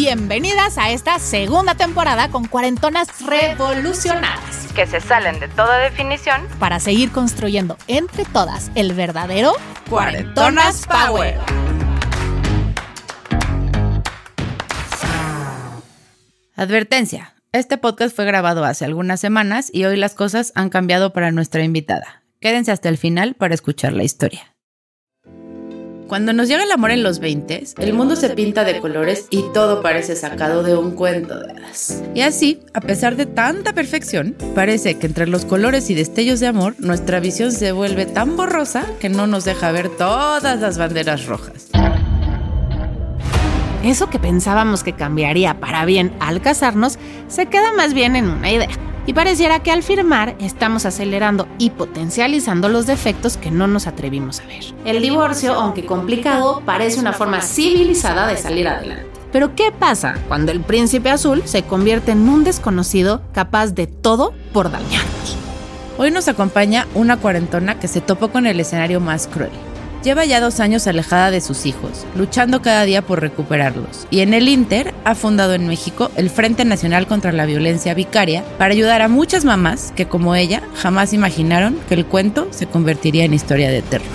Bienvenidas a esta segunda temporada con cuarentonas revolucionadas. que se salen de toda definición. Para seguir construyendo entre todas el verdadero Cuarentonas Power. Advertencia. Este podcast fue grabado hace algunas semanas y hoy las cosas han cambiado para nuestra invitada. Quédense hasta el final para escuchar la historia. Cuando nos llega el amor en los 20, el mundo se pinta de colores y todo parece sacado de un cuento de hadas. Y así, a pesar de tanta perfección, parece que entre los colores y destellos de amor, nuestra visión se vuelve tan borrosa que no nos deja ver todas las banderas rojas. Eso que pensábamos que cambiaría para bien al casarnos se queda más bien en una idea. Y pareciera que al firmar estamos acelerando y potencializando los defectos que no nos atrevimos a ver. El divorcio, aunque complicado, parece una forma civilizada de salir adelante. Pero ¿qué pasa cuando el príncipe azul se convierte en un desconocido capaz de todo por dañarnos? Hoy nos acompaña una cuarentona que se topó con el escenario más cruel. Lleva ya dos años alejada de sus hijos, luchando cada día por recuperarlos. Y en el Inter ha fundado en México el Frente Nacional contra la Violencia Vicaria para ayudar a muchas mamás que, como ella, jamás imaginaron que el cuento se convertiría en historia de terror.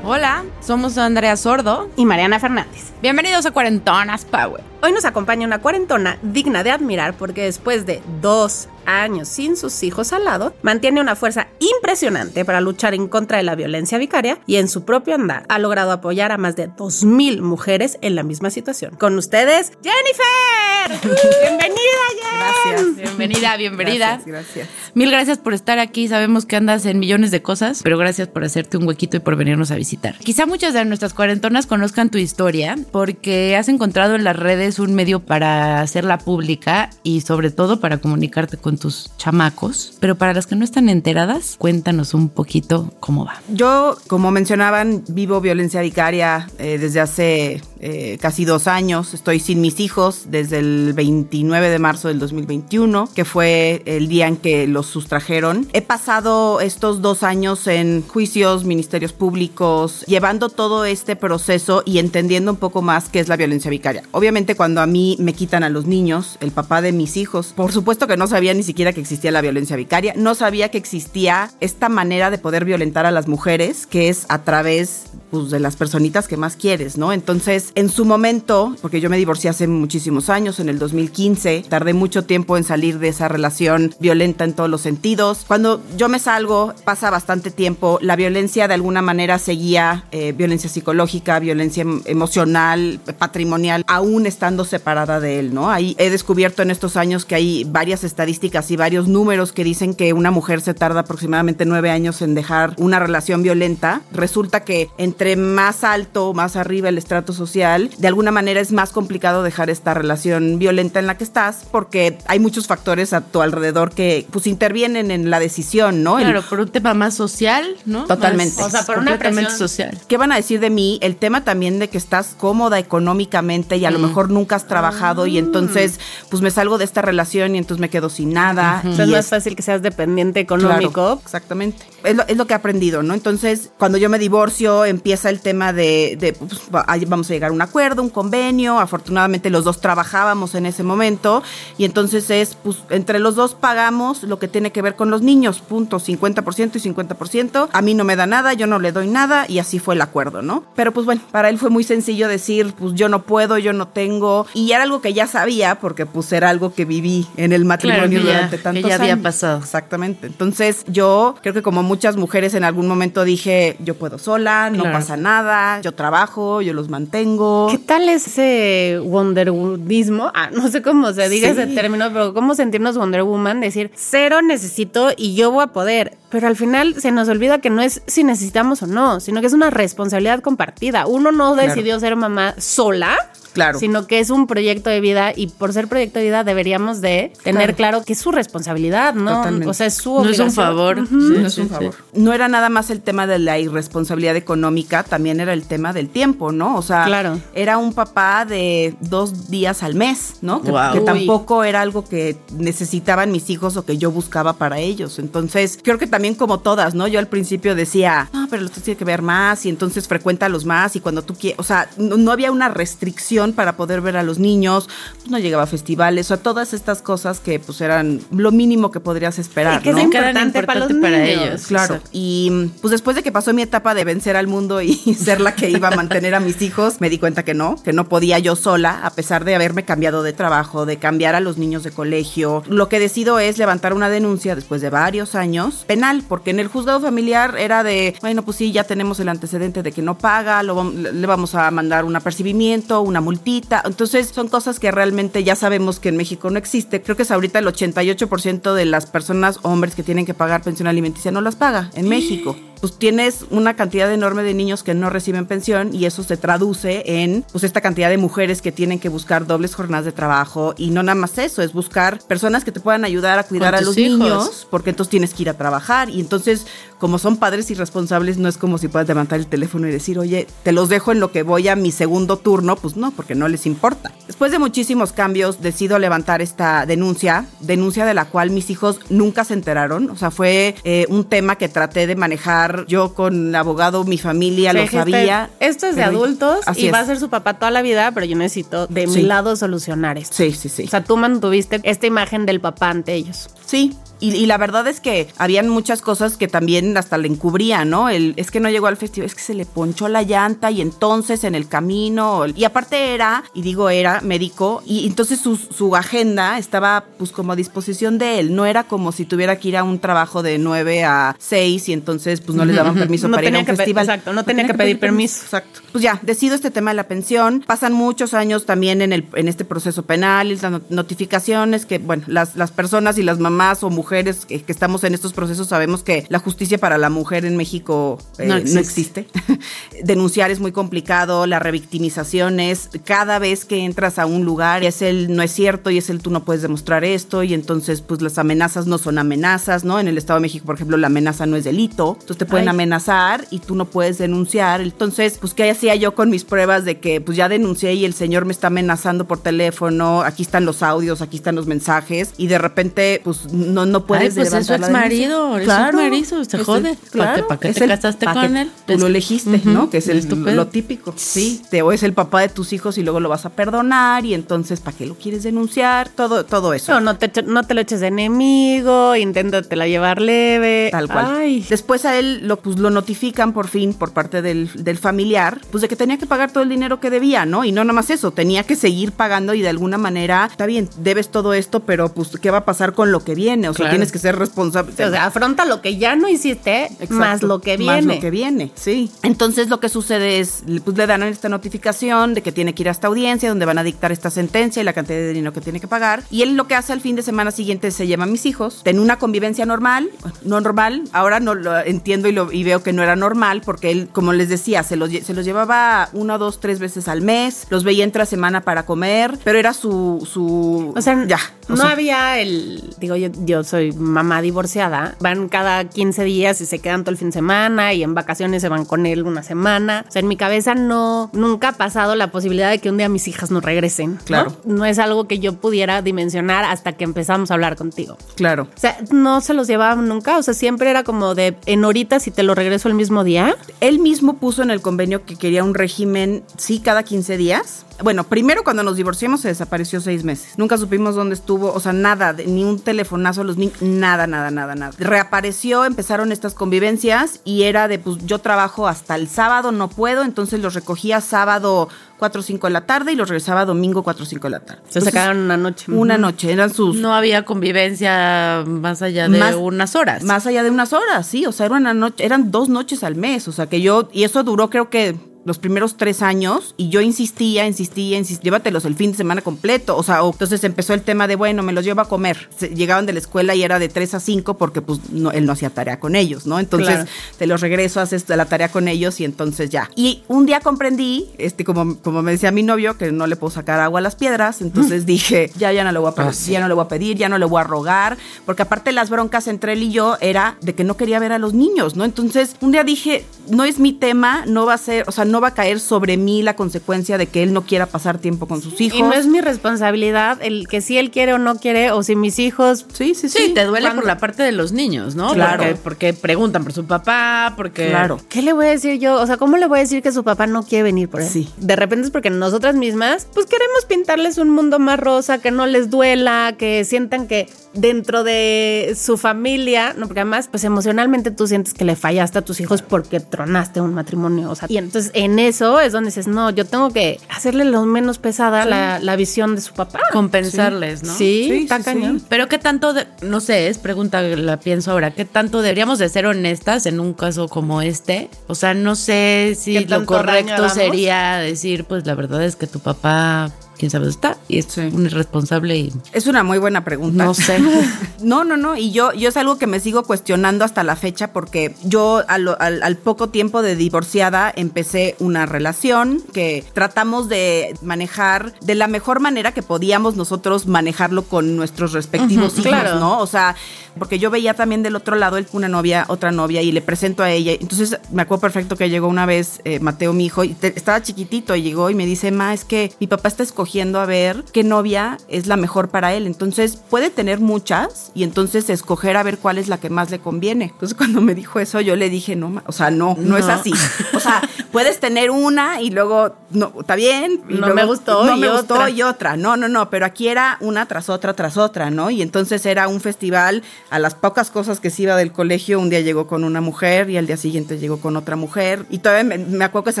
Hola, somos Andrea Sordo. y Mariana Fernández. Bienvenidos a Cuarentonas Power. Hoy nos acompaña una cuarentona digna de admirar porque después de dos años sin sus hijos al lado, mantiene una fuerza impresionante para luchar en contra de la violencia vicaria y en su propio andar ha logrado apoyar a más de 2.000 mujeres en la misma situación. Con ustedes, Jennifer. Bienvenida, Jen. Gracias. Bienvenida, bienvenida. Gracias, gracias. Mil gracias por estar aquí. Sabemos que andas en millones de cosas, pero gracias por hacerte un huequito y por venirnos a visitar. Quizá muchas de nuestras cuarentonas conozcan tu historia porque has encontrado en las redes un medio para hacerla pública y sobre todo para comunicarte con tus chamacos. Pero para las que no están enteradas, cuéntanos un poquito cómo va. Yo, como mencionaban, vivo violencia vicaria eh, desde hace eh, casi dos años. Estoy sin mis hijos desde el 29 de marzo del 2021, que fue el día en que los sustrajeron. He pasado estos dos años en juicios, ministerios públicos, llevando todo este proceso y entendiendo un poco más qué es la violencia vicaria. Obviamente, cuando a mí me quitan a los niños, el papá de mis hijos, por supuesto que no sabía ni siquiera que existía la violencia vicaria, no sabía que existía esta manera de poder violentar a las mujeres, que es a través pues, de las personitas que más quieres, ¿no? Entonces, en su momento, porque yo me divorcié hace muchísimos años, en el 2015, tardé mucho tiempo en salir de esa relación violenta en todos los sentidos. Cuando yo me salgo, pasa bastante tiempo, la violencia de alguna manera seguía, eh, violencia psicológica, violencia em- emocional, patrimonial, aún estando separada de él, ¿no? Ahí he descubierto en estos años que hay varias estadísticas y varios números que dicen que una mujer se tarda aproximadamente nueve años en dejar una relación violenta. Resulta que entre más alto, más arriba el estrato social, de alguna manera es más complicado dejar esta relación violenta en la que estás porque hay muchos factores a tu alrededor que pues intervienen en la decisión, ¿no? El- Claro, por un tema más social, ¿no? Totalmente. Más- O sea, por una presión social. ¿Qué van a decir de mí? El tema también de que estás cómoda económicamente y a lo mejor nunca has trabajado y entonces pues me salgo de esta relación y entonces me quedo sin nada. O sea, es más es- fácil que seas dependiente Claro, económico. exactamente. Es lo, es lo que he aprendido, ¿no? Entonces, cuando yo me divorcio, empieza el tema de, de, pues, vamos a llegar un acuerdo, un convenio. Afortunadamente, los dos trabajábamos en ese momento. Y entonces es, pues, entre los dos pagamos lo que tiene que ver con los niños, punto, 50% y 50%. A mí no me da nada, yo no le doy nada. Y así fue el acuerdo, ¿no? Pero pues bueno, para él fue muy sencillo decir, pues yo no puedo, yo no tengo. Y era algo que ya sabía, porque pues era algo que viví en el matrimonio que ya- durante que tantos ya había años. pasado. Exactamente. Entonces, yo creo que como muchas mujeres en algún momento dije, yo puedo sola, no Claro. pasa nada, yo trabajo, yo los mantengo. ¿Qué tal ese Wonder Womanismo? Ah, no sé cómo se diga Sí. ese término, pero cómo sentirnos Wonder Woman, decir cero necesito y yo voy a poder. Pero al final se nos olvida que no es si necesitamos o no, sino que es una responsabilidad compartida. Uno no Claro. decidió ser mamá sola Claro. sino que es un proyecto de vida y por ser proyecto de vida deberíamos de tener claro, que es su responsabilidad, ¿no? Totalmente. O sea, es su No es obligación. un favor. Sí, no es sí, un sí. favor. No era nada más el tema de la irresponsabilidad económica, también era el tema del tiempo, ¿no? O sea, Claro. era un papá de dos días al mes, ¿no? Que, tampoco era algo que necesitaban mis hijos o que yo buscaba para ellos. Entonces, creo que también como todas, ¿no? Yo al principio decía, no, pero los tiene que ver más y entonces frecuéntalos más y cuando tú quieras, o sea, no, no había una restricción para poder ver a los niños, pues no llegaba a festivales, o sea, todas estas cosas que pues eran lo mínimo que podrías esperar, Y que es ¿no? Eran importante para los para niños. ellos. Claro. Exacto. Y pues después de que pasó mi etapa de vencer al mundo y ser la que iba a mantener a mis hijos, me di cuenta que no, que no podía yo sola, a pesar de haberme cambiado de trabajo, de cambiar a los niños de colegio. Lo que decido es levantar una denuncia después de varios años penal, porque en el juzgado familiar era de, bueno, pues sí, ya tenemos el antecedente de que no paga, lo le vamos a mandar un apercibimiento, una multita. Entonces son cosas que realmente ya sabemos que en México no existe. Creo que es ahorita el 88% de las personas, hombres que tienen que pagar pensión alimenticia no las paga en México. Pues tienes una cantidad enorme de niños que no reciben pensión y eso se traduce en pues esta cantidad de mujeres que tienen que buscar dobles jornadas de trabajo y no nada más eso, es buscar personas que te puedan ayudar a cuidar a los hijos. niños porque entonces tienes que ir a trabajar y entonces como son padres irresponsables no es como si puedas levantar el teléfono y decir, oye, te los dejo en lo que voy a mi segundo turno, pues no, porque no les importa. Después de muchísimos cambios decido levantar esta denuncia, denuncia de la cual mis hijos nunca se enteraron, o sea, fue eh, un tema que traté de manejar yo con el abogado, mi familia lo sabía. Esto es de adultos y es. va a ser su papá toda la vida, pero yo necesito de mi lado solucionar esto. Sí, sí, sí. O sea, tú mantuviste esta imagen del papá ante ellos. Sí. Y, y la verdad es que habían muchas cosas que también hasta le encubrían, ¿no? El, es que no llegó al festival, es que se le ponchó la llanta y entonces en el camino. Y aparte era, y digo era, médico, y entonces su, su agenda estaba pues como a disposición de él. No era como si tuviera que ir a un trabajo de 9 a 6 y entonces pues no les daban permiso No para ir a un festival. exacto, no tenía que pedir permiso. Exacto. Pues ya, decido este tema de la pensión. Pasan muchos años también en, el, en este proceso penal las not- notificaciones que, bueno, las, las personas y las mamás o mujeres que, que estamos en estos procesos sabemos que la justicia para la mujer en México eh, No no existe. existe. Denunciar es muy complicado, la revictimización es cada vez que entras a un lugar es el no es cierto y es el tú no puedes demostrar esto y entonces pues las amenazas no son amenazas, ¿no? En el Estado de México, por ejemplo, la amenaza no es delito, entonces te pueden Ay. amenazar y tú no puedes denunciar. Entonces, pues qué hacía yo con mis pruebas de que pues ya denuncié y el señor me está amenazando por teléfono, aquí están los audios, aquí están los mensajes y de repente pues no no puedes Ay, pues es su levantar denuncia. exmarido, es su marido, se Es jode. el- ¿Pa' qué- Claro, pa' qué te casaste con él? Tú lo elegiste, ¿no? Que es el, lo típico. Sí. Te, o es el papá de tus hijos y luego lo vas a perdonar y entonces ¿para qué lo quieres denunciar? Todo, todo eso. No, no te, no te lo eches de enemigo, inténtatela llevar leve. Tal cual. Ay. Después a él lo, pues, lo notifican por fin por parte del, del familiar, pues de que tenía que pagar todo el dinero que debía, ¿no? Y no nada más eso, tenía que seguir pagando y de alguna manera, está bien, debes todo esto, pero pues ¿qué va a pasar con lo que viene? O sea, Claro. tienes que ser responsable. O sea, afronta lo que ya no hiciste, Exacto. más lo que viene. Más lo que viene, sí. Entonces lo que sucede es, pues le dan esta notificación de que tiene que ir a esta audiencia donde van a dictar esta sentencia y la cantidad de dinero que tiene que pagar. Y él lo que hace al fin de semana siguiente es se lleva a mis hijos en una convivencia normal, no normal. Ahora no lo entiendo y, lo, y veo que no era normal porque él, como les decía, se los, se los llevaba una, dos, tres veces al mes, los veía entre semana para comer, pero era su, su, O sea, ya. o no sea, había el. Digo, yo, yo soy mamá divorciada. Van cada 15 días y se quedan todo el fin de semana y en vacaciones se van con él una semana. O sea, en mi cabeza no. Nunca ha pasado la posibilidad de que un día mis hijas no regresen. ¿no? Claro. No es algo que yo pudiera dimensionar hasta que empezamos a hablar contigo. Claro. O sea, no se los llevaban nunca. O sea, siempre era como de en horitas y te lo regreso el mismo día. Él mismo puso en el convenio que quería un régimen, sí, cada 15 días. Bueno, primero cuando nos divorciamos se desapareció seis meses. Nunca supimos dónde estuvo, o sea, nada, de- ni un telefonazo a los niños, nada, nada, nada, nada. Reapareció, empezaron estas convivencias y era de, pues yo trabajo hasta el sábado, no puedo, entonces los recogía sábado 4 o 5 de la tarde y los regresaba domingo 4 o 5 de la tarde. Se Entonces, quedaron una noche. Una noche, eran sus... No había convivencia más allá de Más- unas horas. Más allá de unas horas, sí. O sea, era una noche, eran dos noches al mes. O sea, que yo, y eso duró creo que los primeros tres años y yo insistía, insistía, insistía, llévatelos el fin de semana completo. O sea, o- entonces empezó el tema de, bueno, me los llevo a comer. Se- llegaban de la escuela y era de 3 a 5 porque pues no, él no hacía tarea con ellos, ¿no? Entonces Claro. te los regreso, haces la tarea con ellos y entonces ya. Y un día comprendí, este, como, como me decía mi novio, que no le puedo sacar agua a las piedras, entonces dije, ya, ya no le voy a pedir, ya no le voy a pedir, ya no le voy a rogar, porque aparte las broncas entre él y yo era de que no quería ver a los niños, ¿no? Entonces un día dije, no es mi tema, no va a ser, o sea, no va a caer sobre mí la consecuencia de que él no quiera pasar tiempo con sus hijos. Y no es mi responsabilidad el que si él quiere o no quiere, o si mis hijos. Sí, sí, sí. Sí, te duele ¿Cuándo? por la parte de los niños, ¿no? Claro. Porque, porque preguntan por su papá, porque... Claro. ¿Qué le voy a decir yo? O sea, ¿cómo le voy a decir que su papá no quiere venir por él? Sí. De repente es porque nosotras mismas, pues queremos pintarles un mundo más rosa, que no les duela, que sientan que dentro de su familia, no, porque además, pues emocionalmente tú sientes que le fallaste a tus hijos porque tronaste un matrimonio. O sea, y entonces en eso es donde dices, no, yo tengo que hacerle lo menos pesada la, la visión de su papá. Compensarles, ¿no? Sí, Sí, está cañón. Pero qué tanto, de- no sé, es pregunta, la pienso ahora, ¿qué tanto deberíamos de ser honestas en un caso como este? O sea, no sé si ¿Qué lo correcto sería decir, pues la verdad es que tu papá, quién sabe dónde está, y es Sí. un irresponsable y Es una muy buena pregunta. no sé. No, no, no. Y yo, yo es algo que me sigo cuestionando hasta la fecha porque yo al, al poco tiempo de divorciada empecé una relación que tratamos de manejar de la mejor manera que podíamos nosotros manejarlo con nuestros respectivos hijos, claro. ¿no? O sea, porque yo veía también del otro lado él, una novia, otra novia y le presento a ella. Entonces me acuerdo perfecto que llegó una vez eh, Mateo, mi hijo, y te- estaba chiquitito y llegó y me dice, ma, es que mi papá está escogiendo a ver qué novia es la mejor para él. Entonces puede tener muchas y entonces escoger a ver cuál es la que más le conviene. Entonces cuando me dijo eso yo le dije, no, o sea, no, no, es así. O sea, puedes tener una y luego, no, está bien. y No luego, me gustó No y me gustó y otra. No, no, no, pero aquí era una tras otra, tras otra, ¿no? Y entonces era un festival, a las pocas cosas que se iba del colegio, un día llegó con una mujer y al día siguiente llegó con otra mujer. Y todavía me, me acuerdo que se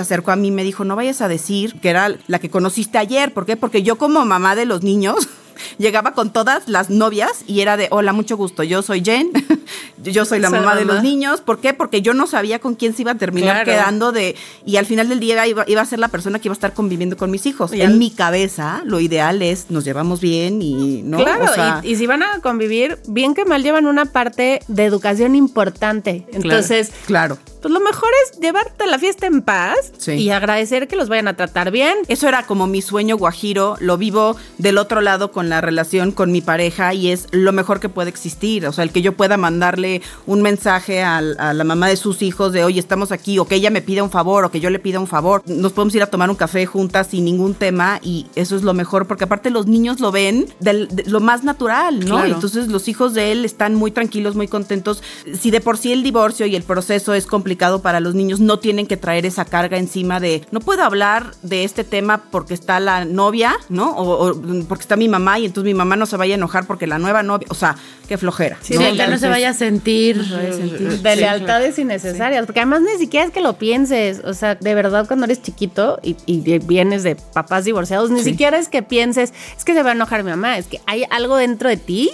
acercó a mí y me dijo, no vayas a decir que era la que conociste ayer. ¿Por qué? Porque yo como mamá de los niños... Llegaba con todas las novias y era de, hola, mucho gusto, yo soy Jen, yo soy la Soy mamá de los niños. ¿Por qué? Porque yo no sabía con quién se iba a terminar Claro. quedando de, y al final del día iba, iba a ser la persona que iba a estar conviviendo con mis hijos. Y en al- mi cabeza, lo ideal es, nos llevamos bien y, ¿no? Claro, O sea, y, y si van a convivir, bien que mal llevan una parte de educación importante. Entonces, claro. pues lo mejor es llevarte la fiesta en paz Sí. y agradecer que los vayan a tratar bien. Eso era como mi sueño guajiro, lo vivo del otro lado con la relación con mi pareja y es lo mejor que puede existir. O sea, el que yo pueda mandarle un mensaje al- a, la mamá de sus hijos de, oye, estamos aquí, o que ella me pida un favor, o que yo le pida un favor. Nos podemos ir a tomar un café juntas sin ningún tema y eso es lo mejor, porque aparte los niños lo ven del- de lo más natural, ¿no? Claro. Entonces los hijos de él están muy tranquilos, muy contentos. Si de por sí el divorcio y el proceso es complicado para los niños, no tienen que traer esa carga encima de, no puedo hablar de este tema porque está la novia, ¿no? O, o porque está mi mamá y entonces mi mamá no se vaya a enojar porque la nueva novia, o sea, qué flojera. Sí, que no se vaya a sentir... De lealtades innecesarias, porque además ni siquiera es que lo pienses, o sea, de verdad cuando eres chiquito y, y de- vienes de papás divorciados, ni Sí. siquiera es que pienses, es que se va a enojar mi mamá, es que hay algo dentro de ti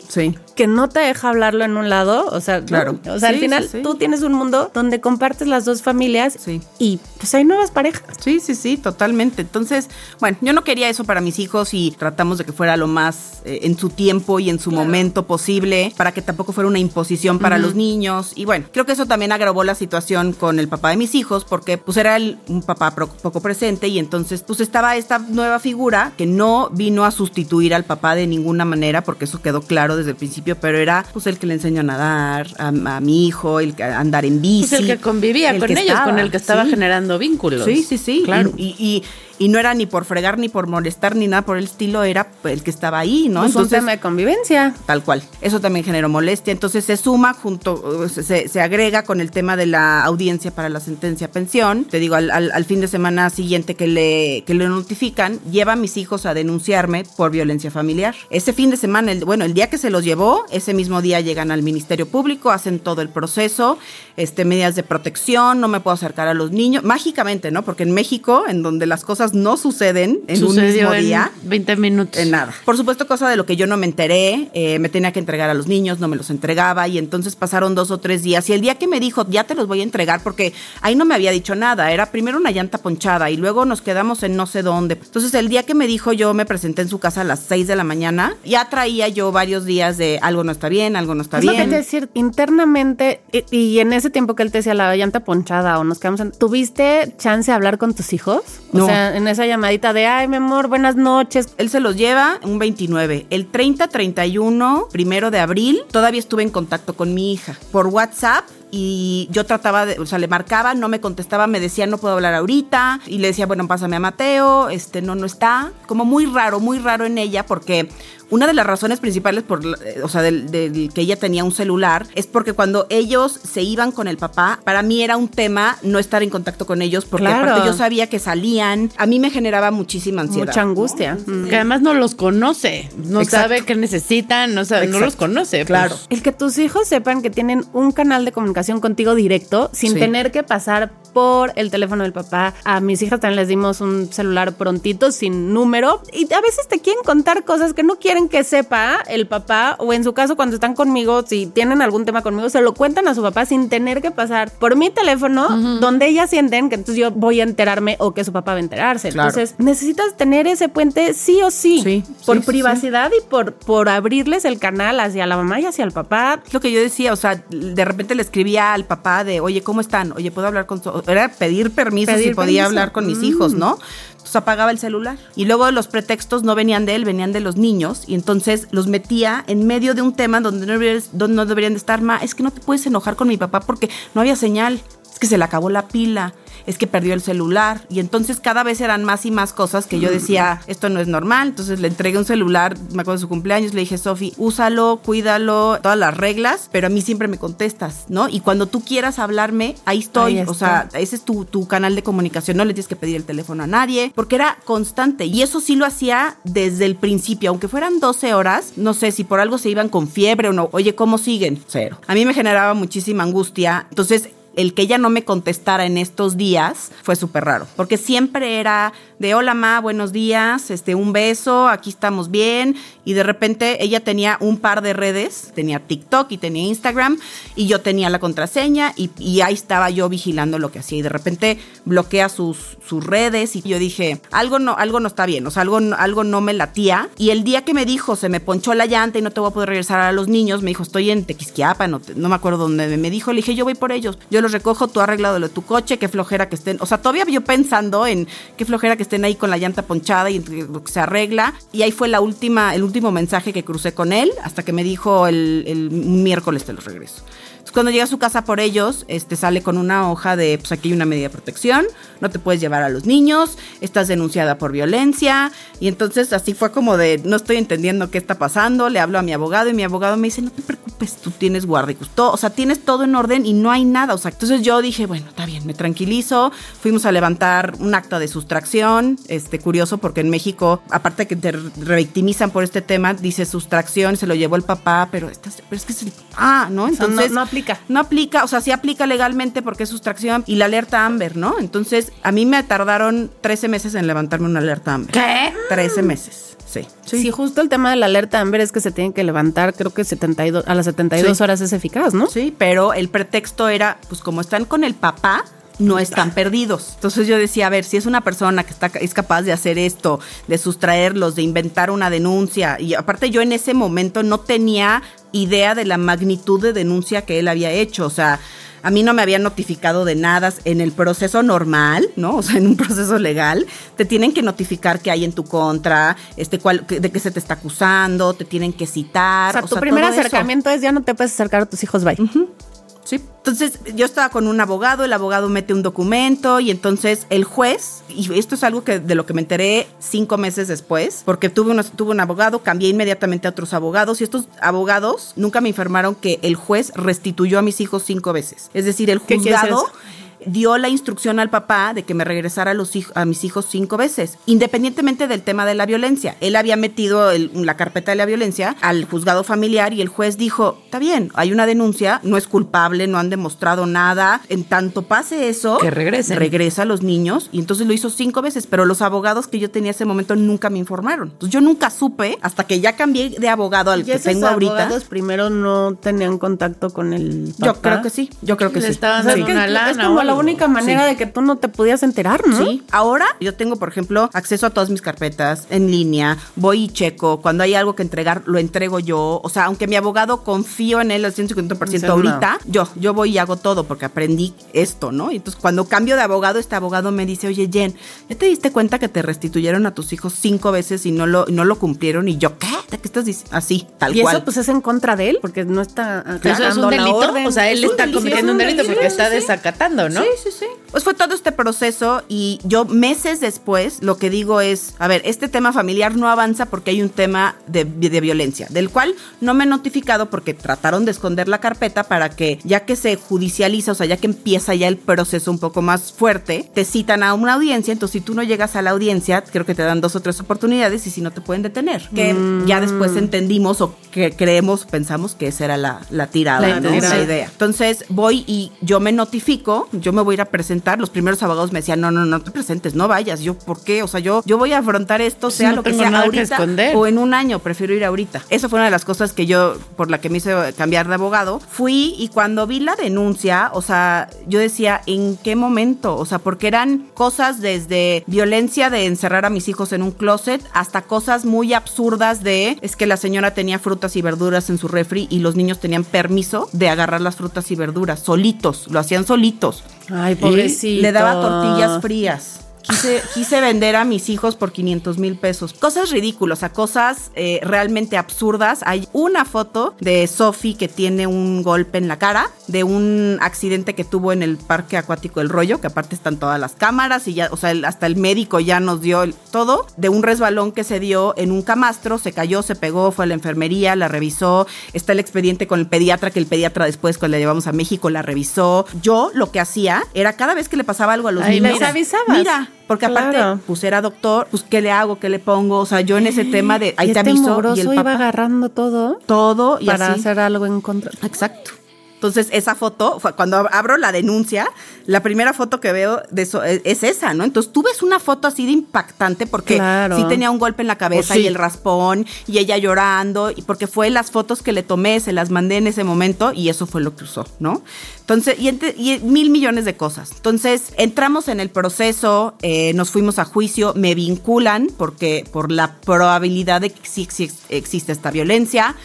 que no te deja hablarlo en un lado, o sea, ¿no? Claro. o sea, al final tú tienes un mundo donde compartes las dos familias y pues hay nuevas parejas. Sí, sí, sí, totalmente. Entonces, bueno, yo no quería eso para mis hijos y tratamos de que fuera lo más eh, en su tiempo y en su momento posible, para que tampoco fuera una imposición para los niños. Y bueno, creo que eso también agravó la situación con el papá de mis hijos, porque pues era un papá pro- poco presente y entonces pues estaba esta nueva figura que no vino a sustituir al papá de ninguna manera, porque eso quedó claro desde el principio, pero era pues el que le enseñó a nadar a, a mi hijo, el que a andar en bici. Pues el que convivía el con que ellos, estaba, con el que estaba sí. generando vínculos. Sí, sí, sí. Claro. Y, y, y no era ni por fregar, ni por molestar, ni nada por el estilo, era el que estaba ahí, ¿no? Es un tema de convivencia. Tal cual. Eso también generó molestia. Entonces se suma junto, se, se agrega con el tema de la audiencia para la sentencia pensión. Te digo, al, al- al fin de semana siguiente que le, que le notifican, lleva a mis hijos a denunciarme por violencia familiar. Ese fin de semana, el- bueno, el día que se los llevó, ese mismo día llegan al Ministerio Público, hacen todo el proceso, este, medidas de protección, no me puedo acercar a los niños, mágicamente, ¿no? Porque en México, en donde las cosas cosas no suceden en un Sucedió mismo en día. 20 minutos. En nada. Por supuesto, cosa de lo que yo no me enteré, eh, me tenía que entregar a los niños, no me los entregaba y entonces pasaron dos o tres días y el día que me dijo, ya te los voy a entregar, porque ahí no me había dicho nada, era primero una llanta ponchada y luego nos quedamos en no sé dónde. Entonces el día que me dijo, yo me presenté en su casa a las 6 de la mañana, ya traía yo varios días de algo no está bien, algo no está Es lo que bien. te decir, internamente, y, y en ese tiempo que él te decía la llanta ponchada o nos quedamos en... ¿Tuviste chance de hablar con tus hijos? O No. sea, en esa llamadita de, ay, mi amor, buenas noches. Él se los lleva un 29. El 30, 31, primero de abril, todavía estuve en contacto con mi hija por WhatsApp. Y yo trataba de, o sea, le marcaba, no me contestaba, me decía no puedo hablar ahorita. Y le decía, bueno, pásame a Mateo, este, no, no está. Como muy raro, muy raro en ella, porque una de las razones principales por, la- eh, o sea, del, del que ella tenía un celular es porque cuando ellos se iban con el papá, para mí era un tema no estar en contacto con ellos, porque Claro. aparte yo sabía que salían. A mí me generaba muchísima ansiedad. Mucha angustia. Mm. Que además no los conoce, no Exacto. sabe qué necesitan, no, sabe, no los conoce. pues. Claro. El que tus hijos sepan que tienen un canal de comunicación contigo directo sin Sí. tener que pasar por el teléfono del papá. A mis hijas también les dimos un celular prontito sin número y a veces te quieren contar cosas que no quieren que sepa el papá o en su caso cuando están conmigo, si tienen algún tema conmigo, se lo cuentan a su papá sin tener que pasar por mi teléfono donde ellas sienten que entonces yo voy a enterarme o que su papá va a enterarse. Claro. Entonces necesitas tener ese puente sí o sí, Sí, por sí, sí, privacidad y por, por abrirles el canal hacia la mamá y hacia el papá. Lo que yo decía, o sea, de repente le escribía al papá de, oye, ¿cómo están? Oye, ¿puedo hablar con su...? Era pedir permiso Pedir si podía permiso. hablar con mis Mm. hijos, ¿no? Entonces apagaba el celular. Y luego los pretextos no venían de él, venían de los niños. Y entonces los metía en medio de un tema donde no deberían, donde no deberían de estar. Ma, es que no te puedes enojar con mi papá porque no había señal. Es que se le acabó la pila. Es que perdió el celular. Y entonces cada vez eran más y más cosas que yo decía, esto no es normal. Entonces le entregué un celular, me acuerdo de su cumpleaños, le dije, Sofi, úsalo, cuídalo, todas las reglas, pero a mí siempre me contestas, ¿no? Y cuando tú quieras hablarme, ahí estoy. Ahí o sea, ese es tu, tu canal de comunicación, no le tienes que pedir el teléfono a nadie, porque era constante. Y eso sí lo hacía desde el principio, aunque fueran 12 horas, no sé si por algo se iban con fiebre o no. Oye, ¿cómo siguen? Cero. A mí me generaba muchísima angustia. Entonces, el que ella no me contestara en estos días fue súper raro, porque siempre era de hola ma, buenos días, este un beso, aquí estamos bien y de repente ella tenía un par de redes, tenía TikTok y tenía Instagram y yo tenía la contraseña y, ahí estaba yo vigilando lo que hacía y de repente bloquea sus, sus redes y yo dije, algo no algo no está bien, o sea, algo algo no me latía y el día que me dijo, se me ponchó la llanta y no te voy a poder regresar a los niños, me dijo, estoy en Tequisquiapan, no, no me acuerdo dónde me dijo, le dije, yo voy por ellos, yo los recojo, tú arreglado lo de tu coche, qué flojera que estén, o sea, todavía yo pensando en qué flojera que estén ahí con la llanta ponchada y lo que se arregla, y ahí fue la última, el último mensaje que crucé con él, hasta que me dijo el, el miércoles te los regreso. Cuando llega a su casa por ellos, este sale con una hoja de, pues aquí hay una medida de protección, no te puedes llevar a los niños, estás denunciada por violencia. Y entonces así fue como de, no estoy entendiendo qué está pasando, le hablo a mi abogado y mi abogado me dice, no te preocupes, tú tienes guardia y custodia, o sea, tienes todo en orden y no hay nada. O sea, entonces yo dije, bueno, está bien, me tranquilizo. Fuimos a levantar un acta de sustracción, este, curioso, porque en México, aparte de que te revictimizan por este tema, dice sustracción, se lo llevó el papá, pero, estás- pero es que es el papá, ¿no? sea, no- Entonces, no aplica. No aplica, o sea, sí aplica legalmente porque es sustracción y la alerta Amber, ¿no? Entonces, a mí me tardaron 13 meses en levantarme una alerta Amber. ¿Qué? 13 meses, sí. Sí. justo el tema de la alerta Amber es que se tiene que levantar, creo que 72, a las 72 Sí. horas es eficaz, ¿no? Sí, pero el pretexto era, pues como están con el papá, no están perdidos. Entonces yo decía, a ver, si es una persona que está, es capaz de hacer esto, de sustraerlos, de inventar una denuncia, y aparte yo en ese momento no tenía idea de la magnitud de denuncia que él había hecho, o sea, a mí no me habían notificado de nada en el proceso normal, ¿no? O sea, en un proceso legal, te tienen que notificar que hay en tu contra, este, de qué se te está acusando, te tienen que citar. O sea, o tu sea, primer eso. acercamiento es ya no te puedes acercar a tus hijos, bye. Sí. Entonces yo estaba con un abogado, el abogado mete un documento y entonces el juez, y esto es algo que de lo que me enteré cinco meses después, porque tuve, unos- tuve un abogado, cambié inmediatamente a otros abogados y estos abogados nunca me informaron que el juez restituyó a mis hijos cinco veces. Es decir, el ¿Qué quiere decir juzgado... dio la instrucción al papá de que me regresara a, los a mis hijos cinco veces, independientemente del tema de la violencia. Él había metido la carpeta de la violencia al juzgado familiar y el juez dijo, está bien, hay una denuncia, no es culpable, no han demostrado nada, en tanto pase eso, que regresen. regresa a los niños y entonces lo hizo cinco veces, pero los abogados que yo tenía ese momento nunca me informaron. Entonces yo nunca supe hasta que ya cambié de abogado al que tengo ahorita. Los abogados primero no tenían contacto con el papá. Yo creo que sí, yo creo que sí. Estaban dando una lana es como la única manera de que tú no te podías enterar, ¿no? Sí. Ahora yo tengo, por ejemplo, acceso a todas mis carpetas en línea, voy y checo, cuando hay algo que entregar, lo entrego yo. O sea, aunque mi abogado confío en él al 150% ahorita, yo, yo voy y hago todo porque aprendí esto, ¿no? Y entonces cuando cambio de abogado, este abogado me dice, oye Jen, ¿ya te diste cuenta que te restituyeron a tus hijos cinco veces y no lo, no lo cumplieron? Y yo, ¿qué? ¿De qué estás diciendo? Así, tal cual. Y eso pues es en contra de él, porque no está... Eso es un delito, o sea, él está cometiendo un delito porque está desacatando, ¿no? Sí, sí, sí. Pues fue todo este proceso y yo meses después lo que digo es, a ver, este tema familiar no avanza porque hay un tema de, de, violencia, del cual no me he notificado porque trataron de esconder la carpeta para que ya que se judicializa, o sea, ya que empieza ya el proceso un poco más fuerte, te citan a una audiencia, entonces si tú no llegas a la audiencia, creo que te dan dos o tres oportunidades y si no te pueden detener. Que mm. ya después entendimos o que creemos, pensamos que esa era la, la tirada, la, la idea. Entonces voy y yo me notifico, yo me voy a ir a presentar, los primeros abogados me decían, no, no, no te presentes, no vayas, yo, ¿por qué? O sea, yo, yo voy a afrontar esto, sea lo que sea ahorita o en un año, prefiero ir ahorita. Eso fue una de las cosas que yo, por la que me hice cambiar de abogado, fui y cuando vi la denuncia, o sea, yo decía, ¿en qué momento? O sea, porque eran cosas desde violencia de encerrar a mis hijos en un closet hasta cosas muy absurdas de, es que la señora tenía frutas y verduras en su refri y los niños tenían permiso de agarrar las frutas y verduras solitos, lo hacían solitos. Ay, pobrecito. Le daba tortillas frías. Quise, vender a mis hijos por 500 mil pesos. Cosas ridículas, a cosas eh, realmente absurdas. Hay una foto de Sophie que tiene un golpe en la cara de un accidente que tuvo en el parque acuático El Rollo, que aparte están todas las cámaras y ya, o sea, hasta el médico ya nos dio todo, de un resbalón que se dio en un camastro, se cayó, se pegó, fue a la enfermería, la revisó, está el expediente con el pediatra, que el pediatra después cuando la llevamos a México la revisó. Yo lo que hacía era cada vez que le pasaba algo a los niños, les avisabas. Mira, porque aparte, pues era doctor, pues ¿qué le hago? ¿Qué le pongo? O sea, yo en ese tema de ahí te este aviso y el papá, iba agarrando todo. Todo y para hacer algo en contra. Exacto. Entonces, esa foto, cuando abro la denuncia, la primera foto que veo de eso es, esa, ¿no? Entonces, tú ves una foto así de impactante porque sí tenía un golpe en la cabeza pues y el raspón y ella llorando, y porque fue las fotos que le tomé, se las mandé en ese momento y eso fue lo que usó, ¿no? Entonces, y, mil millones de cosas. Entonces, entramos en el proceso, eh, nos fuimos a juicio, me vinculan porque por la probabilidad de que sí existe esta violencia.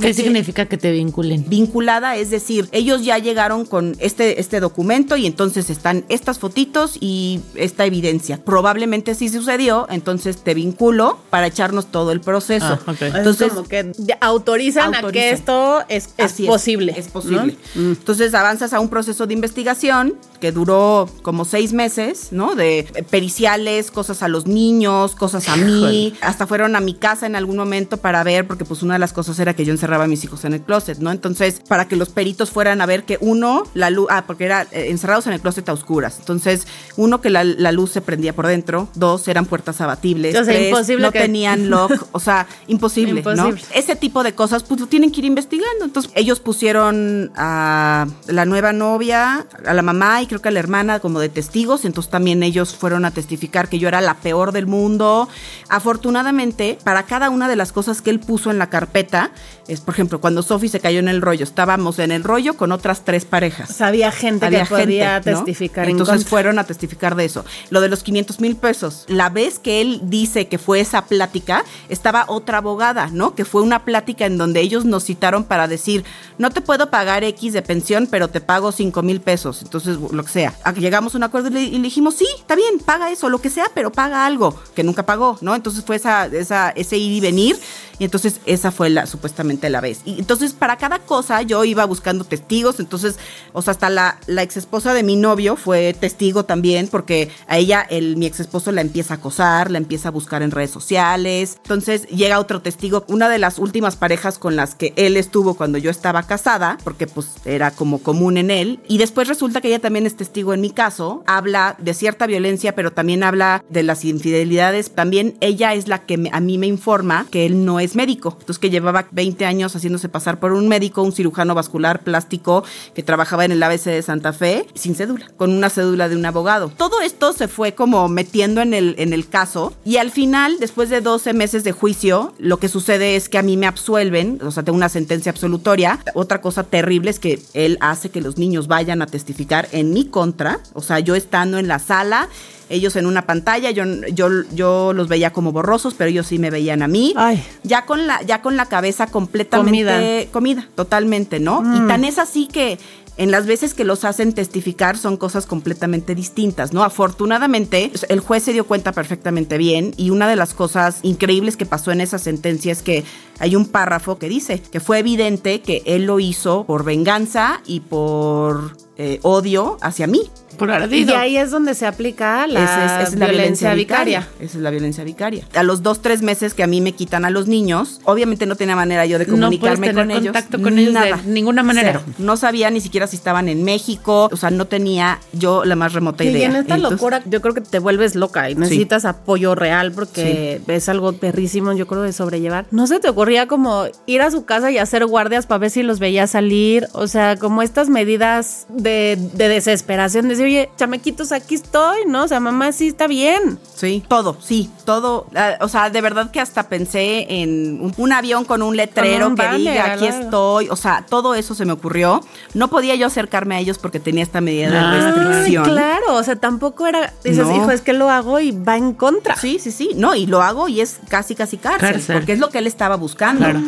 ¿Qué significa que te vinculen? Vinculada, es decir, ellos ya llegaron con este, este documento y entonces están estas fotitos y esta evidencia. Probablemente sí sucedió, entonces te vinculo para echarnos todo el proceso. Ah, entonces, como que autorizan, a que esto es, posible. Es, posible. Mm. Entonces avanzas a un proceso de investigación que duró como seis meses, ¿no? De periciales, cosas a los niños, cosas a mí. Hasta fueron a mi casa en algún momento para ver, porque pues una de las cosas era que yo encerraba a mis hijos en el closet, ¿no? Entonces, para que los peritos fueran a ver que uno, la luz, ah, porque era eh, encerrados en el closet a oscuras. Entonces, uno, que la, luz se prendía por dentro, dos, eran puertas abatibles, o sea, imposible no tenían lock, o sea, imposible, ¿no? Ese tipo de cosas, pues tienen que ir investigando. Entonces, ellos pusieron a la nueva novia, a la mamá y creo que a la hermana como de testigos, entonces también ellos fueron a testificar que yo era la peor del mundo. Afortunadamente, para cada una de las cosas que él puso en la carpeta, es, por ejemplo, cuando Sophie se cayó en el rollo, estábamos en el rollo con otras tres parejas. había gente que podía testificar. Entonces fueron a testificar de eso. Lo de los 500 mil pesos, la vez que él dice que fue esa plática, estaba otra abogada, ¿no? Que fue una plática en donde ellos nos citaron para decir, no te puedo pagar X de pensión, pero te pago 5 mil pesos. Entonces, lo que sea. Llegamos a un acuerdo y le, dijimos, sí, está bien, paga eso, lo que sea, pero paga algo, que nunca pagó, ¿no? Entonces fue esa, esa, ese ir y venir. Y entonces esa fue la supuestamente solamente la ves. Y entonces para cada cosa yo iba buscando testigos, entonces, o sea, hasta la, la ex esposa de mi novio fue testigo también, porque a ella el, mi ex esposo la empieza a acosar, la empieza a buscar en redes sociales, entonces llega otro testigo, una de las últimas parejas con las que él estuvo cuando yo estaba casada, porque pues era como común en él, y después resulta que ella también es testigo en mi caso, habla de cierta violencia, pero también habla de las infidelidades, también ella es la que me- a mí me informa que él no es médico, entonces que llevaba 20 años haciéndose pasar por un médico, un cirujano vascular plástico que trabajaba en el ABC de Santa Fe, sin cédula, con una cédula de un abogado. Todo esto se fue como metiendo en el, en el caso y al final, después de 12 meses de juicio, lo que sucede es que a mí me absuelven, o sea, tengo una sentencia absolutoria. Otra cosa terrible es que él hace que los niños vayan a testificar en mi contra, o sea, yo estando en la sala ellos en una pantalla, yo, yo, yo los veía como borrosos, pero ellos sí me veían a mí. Ay. Ya con la, ya con la cabeza completamente Comida. comida, totalmente, ¿no? Y tan es así que en las veces que los hacen testificar son cosas completamente distintas, ¿no? Afortunadamente, el juez se dio cuenta perfectamente bien y una de las cosas increíbles que pasó en esa sentencia es que hay un párrafo que dice que fue evidente que él lo hizo por venganza y por eh, odio hacia mí. Por Y ardido. ahí es donde se aplica la, Esa es, esa es la violencia, vicaria. Esa es la violencia vicaria. A los dos, tres meses que a mí me quitan a los niños, obviamente no tenía manera yo de No comunicarme tener con ellos. contacto con ellos de ninguna manera. Cero. No sabía ni siquiera si estaban en México. O sea, no tenía yo la más remota Sí, idea. y en esta Entonces, locura yo creo que te vuelves loca y necesitas apoyo real porque es algo perrísimo, yo creo, de sobrellevar. ¿No se te ocurría como ir a su casa y hacer guardias para ver si los veía salir? O sea, como estas medidas de, de desesperación, decir, oye, chamequitos, aquí estoy, ¿no? O sea, mamá sí está bien. Sí, todo, sí, todo. Ah, o sea, de verdad que hasta pensé en un, un avión con un letrero Con un que banner, diga aquí estoy. O sea, todo eso se me ocurrió. No podía yo acercarme a ellos porque tenía esta medida de Ah, restricción. Ay, claro, o sea, tampoco era, dices, No. hijo, es que lo hago y va en contra. Sí, sí, sí. No, y lo hago y es casi, casi cárcel, Cárcel. Porque es lo que él estaba buscando. Claro.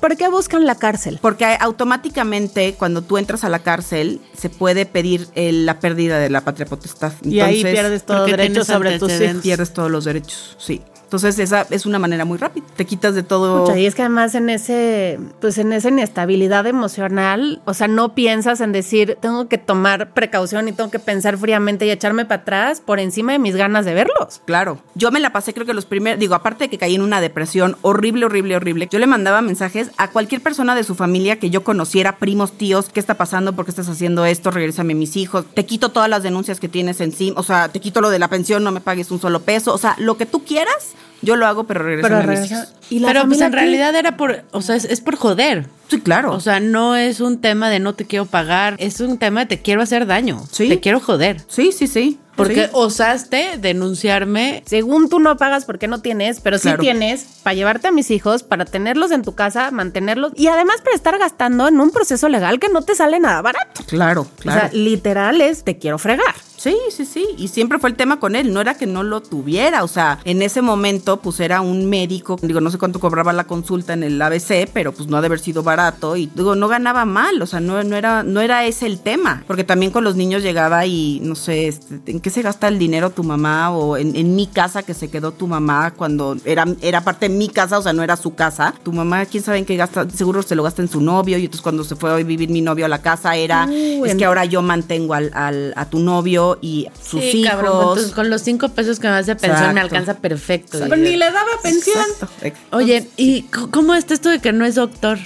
¿Por qué buscan la cárcel? Porque automáticamente cuando tú entras a la cárcel se puede pedir el- la pérdida de la patria potestad. Y ahí Entonces, pierdes todo porque derecho tienes sobre tus hijos. pierdes todos los derechos. Sí. Entonces esa es una manera muy rápida. Te quitas de todo. Pucha, y es que además en ese, pues en esa inestabilidad emocional, o sea, no piensas en decir, tengo que tomar precaución y tengo que pensar fríamente y echarme para atrás por encima de mis ganas de verlos. Claro, yo me la pasé creo que los primeros, digo, aparte de que caí en una depresión horrible, horrible, horrible, yo le mandaba mensajes a cualquier persona de su familia que yo conociera, primos, tíos, ¿qué está pasando? ¿Por qué estás haciendo esto? Regrésame a mis hijos, te quito todas las denuncias que tienes encima, o sea, te quito lo de la pensión, no me pagues un solo peso, o sea, lo que tú quieras, yo lo hago, pero regrésame a mis regresa- hijos. ¿Y la Pero pues en qué? realidad era por, o sea, es, es por joder. Sí, claro. O sea, no es un tema de no te quiero pagar, es un tema de te quiero hacer daño. Sí. Te quiero joder. sí, sí, sí. Porque Sí. osaste denunciarme. Según tú no pagas porque no tienes, pero sí tienes para llevarte a mis hijos, para tenerlos en tu casa, mantenerlos y además para estar gastando en un proceso legal que no te sale nada barato. Claro, claro. O sea, literal es te quiero fregar. Sí, sí, sí. Y siempre fue el tema con él. No era que no lo tuviera. O sea, en ese momento, pues era un médico. Digo, no sé cuánto cobraba la consulta en el ABC, pero pues no ha de haber sido barato. Y digo, no ganaba mal. O sea, no, no, era, no era ese el tema. Porque también con los niños llegaba y no sé, este, ¿en qué se gasta el dinero tu mamá? O en, en mi casa que se quedó tu mamá cuando era, era parte de mi casa, o sea, no era su casa. Tu mamá, quién sabe en qué gasta. Seguro se lo gasta en su novio. Y entonces cuando se fue a vivir mi novio a la casa era, Uh, es en- que ahora yo mantengo al, al- a tu novio y sus Sí, hijos. cabrón, con, los cinco pesos que me das de pensión Exacto. me alcanza perfecto. Pero ni le daba pensión. Exacto. Oye, ¿y cómo está esto de que no es doctor?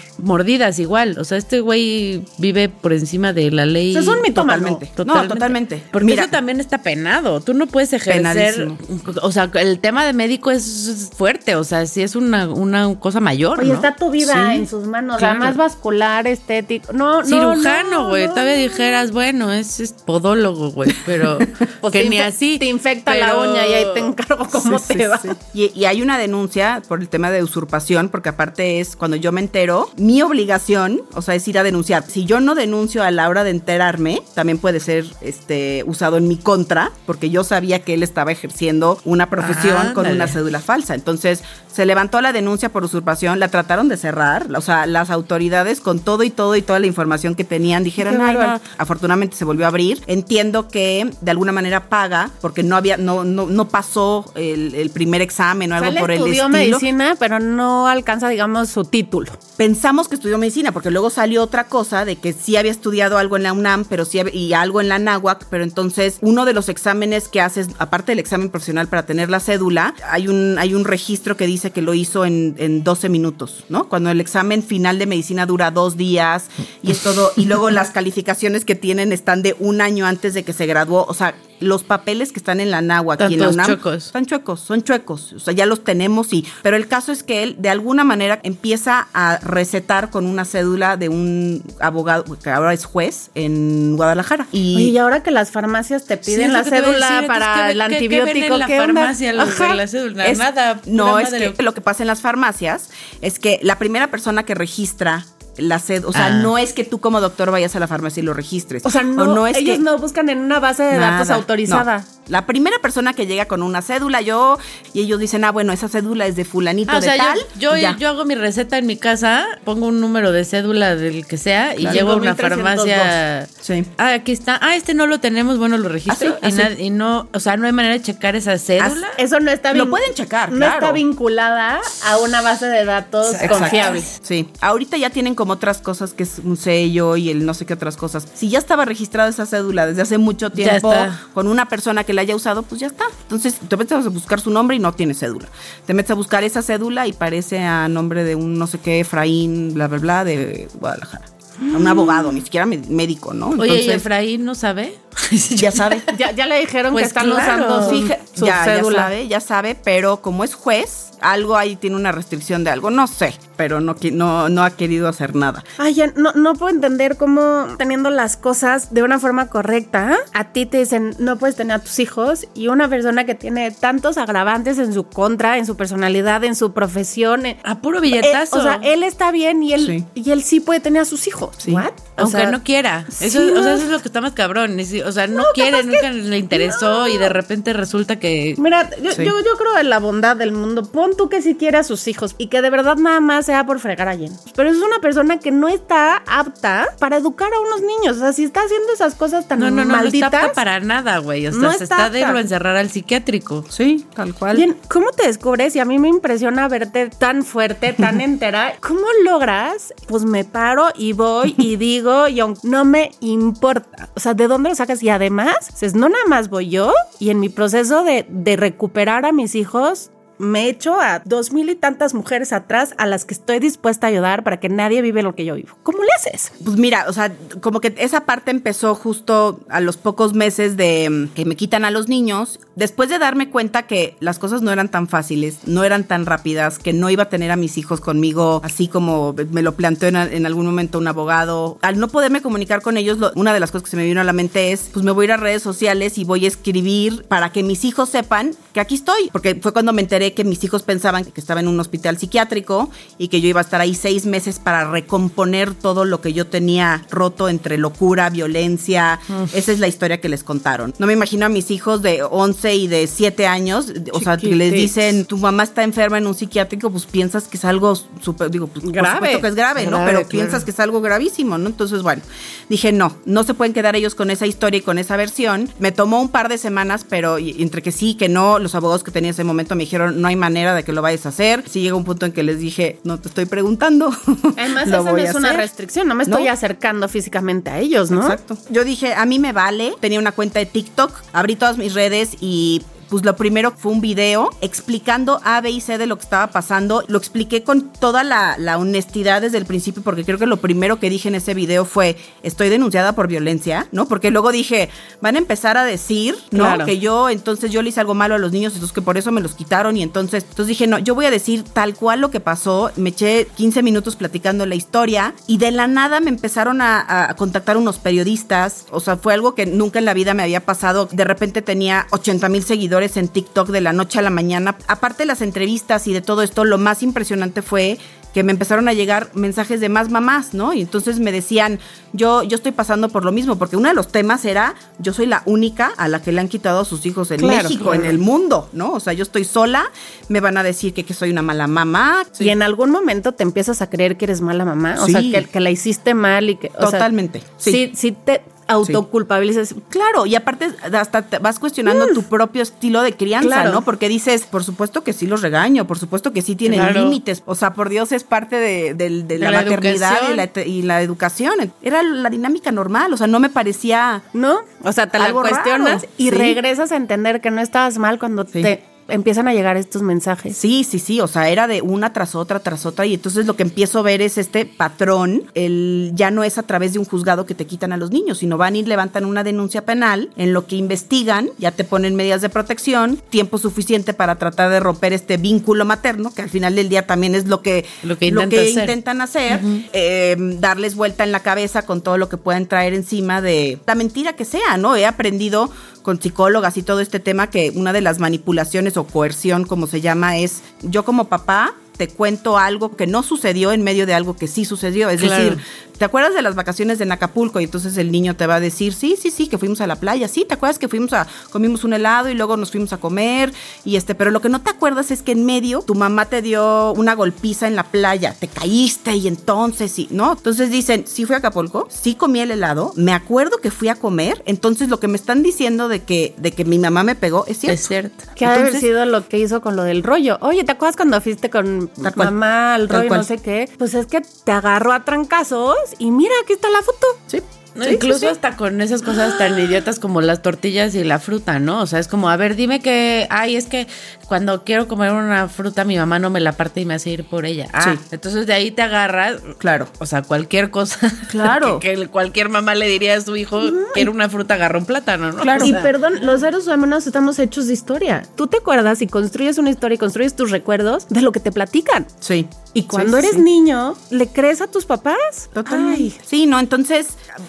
Mordidas igual. O sea, este güey vive por encima de la ley. O sea, es un. Totalmente. No, totalmente. Porque Mira. eso también está penado. Tú no puedes ejercer. Penadísimo. O sea, el tema de médico es fuerte. O sea, sí es una, una cosa mayor. Oye, ¿no? está tu vida Sí, en sus manos, claro. además vascular, estético. No, no, Cirujano, no, güey. no, Todavía dijeras, bueno, es, es podólogo, güey. Pero Pues que te ni así. Te infecta la uña y ahí te encargo cómo Sí, te sí, va. sí. Y, y hay una denuncia por el tema de usurpación, porque aparte es cuando yo me entero, mi obligación, o sea, es ir a denunciar. Si yo no denuncio a la hora de enterarme, también puede ser este usado en mi contra, porque yo sabía que él estaba ejerciendo una profesión con Ándale. una cédula falsa. Entonces, se levantó la denuncia por usurpación, la trataron de cerrar, o sea, las autoridades con todo y todo y toda la información que tenían dijeron, "Ay, no". afortunadamente se volvió a abrir. Entiendo que de alguna manera paga porque no había no no, no pasó el, el primer examen o algo por el estudió estilo. medicina, pero no alcanza, digamos, su título. Pensamos pensamos estudió medicina, porque luego salió otra cosa de que sí había estudiado algo en la UNAM, pero sí y algo en la NAWAC, pero entonces uno de los exámenes que haces, aparte del examen profesional para tener la cédula, hay un, hay un registro que dice que lo hizo en, en 12 minutos, ¿no? Cuando el examen final de medicina dura dos días y es todo, y luego las calificaciones que tienen están de un año antes de que se graduó, o sea, los papeles que están en la NAWAC y en la UNAM chuecos. están chuecos, son chuecos, o sea, ya los tenemos y, pero el caso es que él de alguna manera empieza a recetar con una cédula de un abogado que ahora es juez en Guadalajara y Oye, y ahora que las farmacias te piden la que cédula decir, para el ¿qué- qué- qué antibiótico, ven en la ¿qué onda? farmacia los de la cédula? Es- Nada. No, es que lo que pasa en las farmacias es que la primera persona que registra la sed, o sea, Ah. no es que tú como doctor vayas a la farmacia y lo registres. O sea, no, es ellos que- no buscan en una base de datos autorizada. no. La primera persona que llega con una cédula, yo, y ellos dicen, ah, bueno, esa cédula es de fulanito Ah, o de sea, tal. yo, yo, hago mi receta en mi casa, pongo un número de cédula del que sea y llego a una 5302. farmacia. Sí. Ah, aquí está. Ah, este no lo tenemos, bueno, lo registro. Ah, sí, y, nad- y no, o sea, no hay manera de checar esa cédula. Eso no está Lo pueden checar, No claro. está vinculada a una base de datos Exacto. confiable. Sí, ahorita ya tienen como otras cosas que es un sello y el no sé qué otras cosas. Si ya estaba registrada esa cédula desde hace mucho tiempo con una persona que la haya usado, pues ya está. Entonces te metes a buscar su nombre y no tiene cédula. Te metes a buscar esa cédula y parece a nombre de un no sé qué, Efraín, bla, bla, bla, de Guadalajara. Un abogado, ni siquiera médico, ¿no? Oye, ¿y Entonces, Efraín no sabe? ya sabe. Ya, ya le dijeron Pues que están claro. usando su, ya, ya cédula. sabe, ya sabe, pero como es juez, algo ahí tiene una restricción de algo, no sé, pero no, qui- no, no ha querido hacer nada. Ay, ya no, no puedo entender cómo teniendo las cosas de una forma correcta, a ti te dicen no puedes tener a tus hijos y una persona que tiene tantos agravantes en su contra, en su personalidad, en su profesión. eh, A puro eh, billetazo. o sea, él está bien y él, Sí. y él sí puede tener a sus hijos. Sí. ¿What? O Aunque sea, no quiera. Eso, sí, o sea, eso es lo que está más cabrón. O sea, no, quiere, nunca le interesó y de repente resulta que. Mira, yo, Sí. yo, yo creo en la bondad del mundo. Pon tú que si quiere a sus hijos y que de verdad nada más sea por fregar a Jen. Pero es una persona que no está apta para educar a unos niños. O sea, si está haciendo esas cosas tan No, no, no, malditas. no está apta para nada, güey. O sea, No se está está de lo encerrar al psiquiátrico. Sí, tal cual. Jen, ¿cómo te descubres? Y a mí me impresiona verte tan fuerte, tan entera. ¿Cómo logras? Pues me paro y voy y digo, y aunque no me importa. O sea, ¿de dónde lo sacas? Y además, no nada más voy yo y en mi proceso de, de recuperar a mis hijos. Me echo a dos mil y tantas mujeres atrás a las que estoy dispuesta a ayudar para que nadie vive lo que yo vivo. ¿Cómo le haces? Pues mira, o sea, como que esa parte empezó justo a los pocos meses de mm, que me quitan a los niños, después de darme cuenta que las cosas no eran tan fáciles, no eran tan rápidas, que no iba a tener a mis hijos conmigo, así como me lo planteó en, algún momento un abogado. Al no poderme comunicar con ellos, lo- una de las cosas que se me vino a la mente es, pues me voy a ir a redes sociales y voy a escribir para que mis hijos sepan que aquí estoy, porque fue cuando me enteré que mis hijos pensaban que estaba en un hospital psiquiátrico y que yo iba a estar ahí seis meses para recomponer todo lo que yo tenía roto entre locura, violencia. Esa es la historia que les contaron. No me imagino a mis hijos de 11 y de 7 años, o sea, que les dicen, tu mamá está enferma en un psiquiátrico, pues piensas que es algo súper, digo, pues Grave. por que es grave, ¿no? Pero claro. piensas que es algo gravísimo, ¿no? Entonces, bueno, dije, no, no se pueden quedar ellos con esa historia y con esa versión. Me tomó un par de semanas, pero entre que sí, que no, los abogados que tenía en ese momento me dijeron, no hay manera de que lo vayas a hacer. Sí llega un punto en que les dije, no te estoy preguntando. Además, esa no es una restricción. No me estoy No. acercando físicamente a ellos, ¿no? Exacto. Yo dije, a mí me vale. Tenía una cuenta de TikTok, abrí todas mis redes y pues lo primero fue un video explicando A, B y C de lo que estaba pasando. Lo expliqué con toda la, la honestidad desde el principio porque creo que lo primero que dije en ese video fue, estoy denunciada por violencia, ¿no? Porque luego dije, van a empezar a decir, ¿no? Claro. Que yo, entonces yo le hice algo malo a los niños, entonces que por eso me los quitaron y entonces, entonces dije, no, yo voy a decir tal cual lo que pasó. Me eché 15 minutos platicando la historia y de la nada me empezaron a, a contactar unos periodistas. O sea, fue algo que nunca en la vida me había pasado. De repente tenía 80 mil seguidores en TikTok de la noche a la mañana. Aparte de las entrevistas y de todo esto, lo más impresionante fue que me empezaron a llegar mensajes de más mamás, ¿no? Y entonces me decían, yo, yo estoy pasando por lo mismo, porque uno de los temas era, yo soy la única a la que le han quitado a sus hijos en Claro, México, claro. en el mundo, ¿no? O sea, yo estoy sola, me van a decir que, que soy una mala mamá. Y en algún momento te empiezas a creer que eres mala mamá, o Sí. sea, que, que la hiciste mal y que... o sea, Totalmente, sí. sí. sí te, autoculpabilizas. Claro, y aparte hasta te vas cuestionando tu propio estilo de crianza, Claro. ¿no? Porque dices, por supuesto que sí los regaño, por supuesto que sí tienen Claro. límites. O sea, por Dios es parte de, del- de De la, la maternidad y la, te- y la educación. Era la dinámica normal, o sea, no me parecía... ¿No? O sea, te la cuestionas raro. y Sí. regresas a entender que no estabas mal cuando Sí. te empiezan a llegar estos mensajes. Sí, sí, sí, o sea, era de una tras otra, tras otra, y entonces lo que empiezo a ver es este patrón, el ya no es a través de un juzgado que te quitan a los niños, sino van y levantan una denuncia penal, en lo que investigan, ya te ponen medidas de protección, tiempo suficiente para tratar de romper este vínculo materno, que al final del día también es lo que, Lo que intenta hacer. intentan hacer, eh, darles vuelta en la cabeza con todo lo que pueden traer encima de la mentira que sea, ¿no? He aprendido con psicólogas y todo este tema que una de las manipulaciones o coerción, como se llama, es yo como papá te cuento algo que no sucedió en medio de algo que sí sucedió. Es Claro. decir, ¿te acuerdas de las vacaciones de Acapulco? Y entonces el niño te va a decir, sí, sí, sí, que fuimos a la playa, sí, ¿te acuerdas que fuimos a, comimos un helado y luego nos fuimos a comer? Y este, pero lo que no te acuerdas es que en medio tu mamá te dio una golpiza en la playa, te caíste y entonces sí, ¿no? Entonces dicen, sí fui a Acapulco, sí comí el helado, me acuerdo que fui a comer, entonces lo que me están diciendo de que, de que mi mamá me pegó es cierto. Es cierto. Que ha sido lo que hizo con lo del rollo. Oye, ¿te acuerdas cuando fuiste con Tal cual. mamá al rollo no sé qué? Pues es que te agarró a trancazos y mira, aquí está la foto. Sí. No, Sí, incluso sí, sí. hasta con esas cosas tan idiotas como las tortillas y la fruta, ¿no? O sea, es como, a ver, dime que, ay, es que cuando quiero comer una fruta mi mamá no me la parte y me hace ir por ella. Ah, Sí. entonces de ahí te agarras, Claro. o sea, cualquier cosa. Claro. que, que cualquier mamá le diría a su hijo, quiero una fruta, agarra un plátano, ¿no? Claro. O Y perdón, los seres humanos estamos hechos de historia. Tú te acuerdas y construyes una historia y construyes tus recuerdos de lo que te platican. Sí. Y cuando Sí, eres sí. niño, ¿le crees a tus papás? Totalmente. Ay, Sí, no, entonces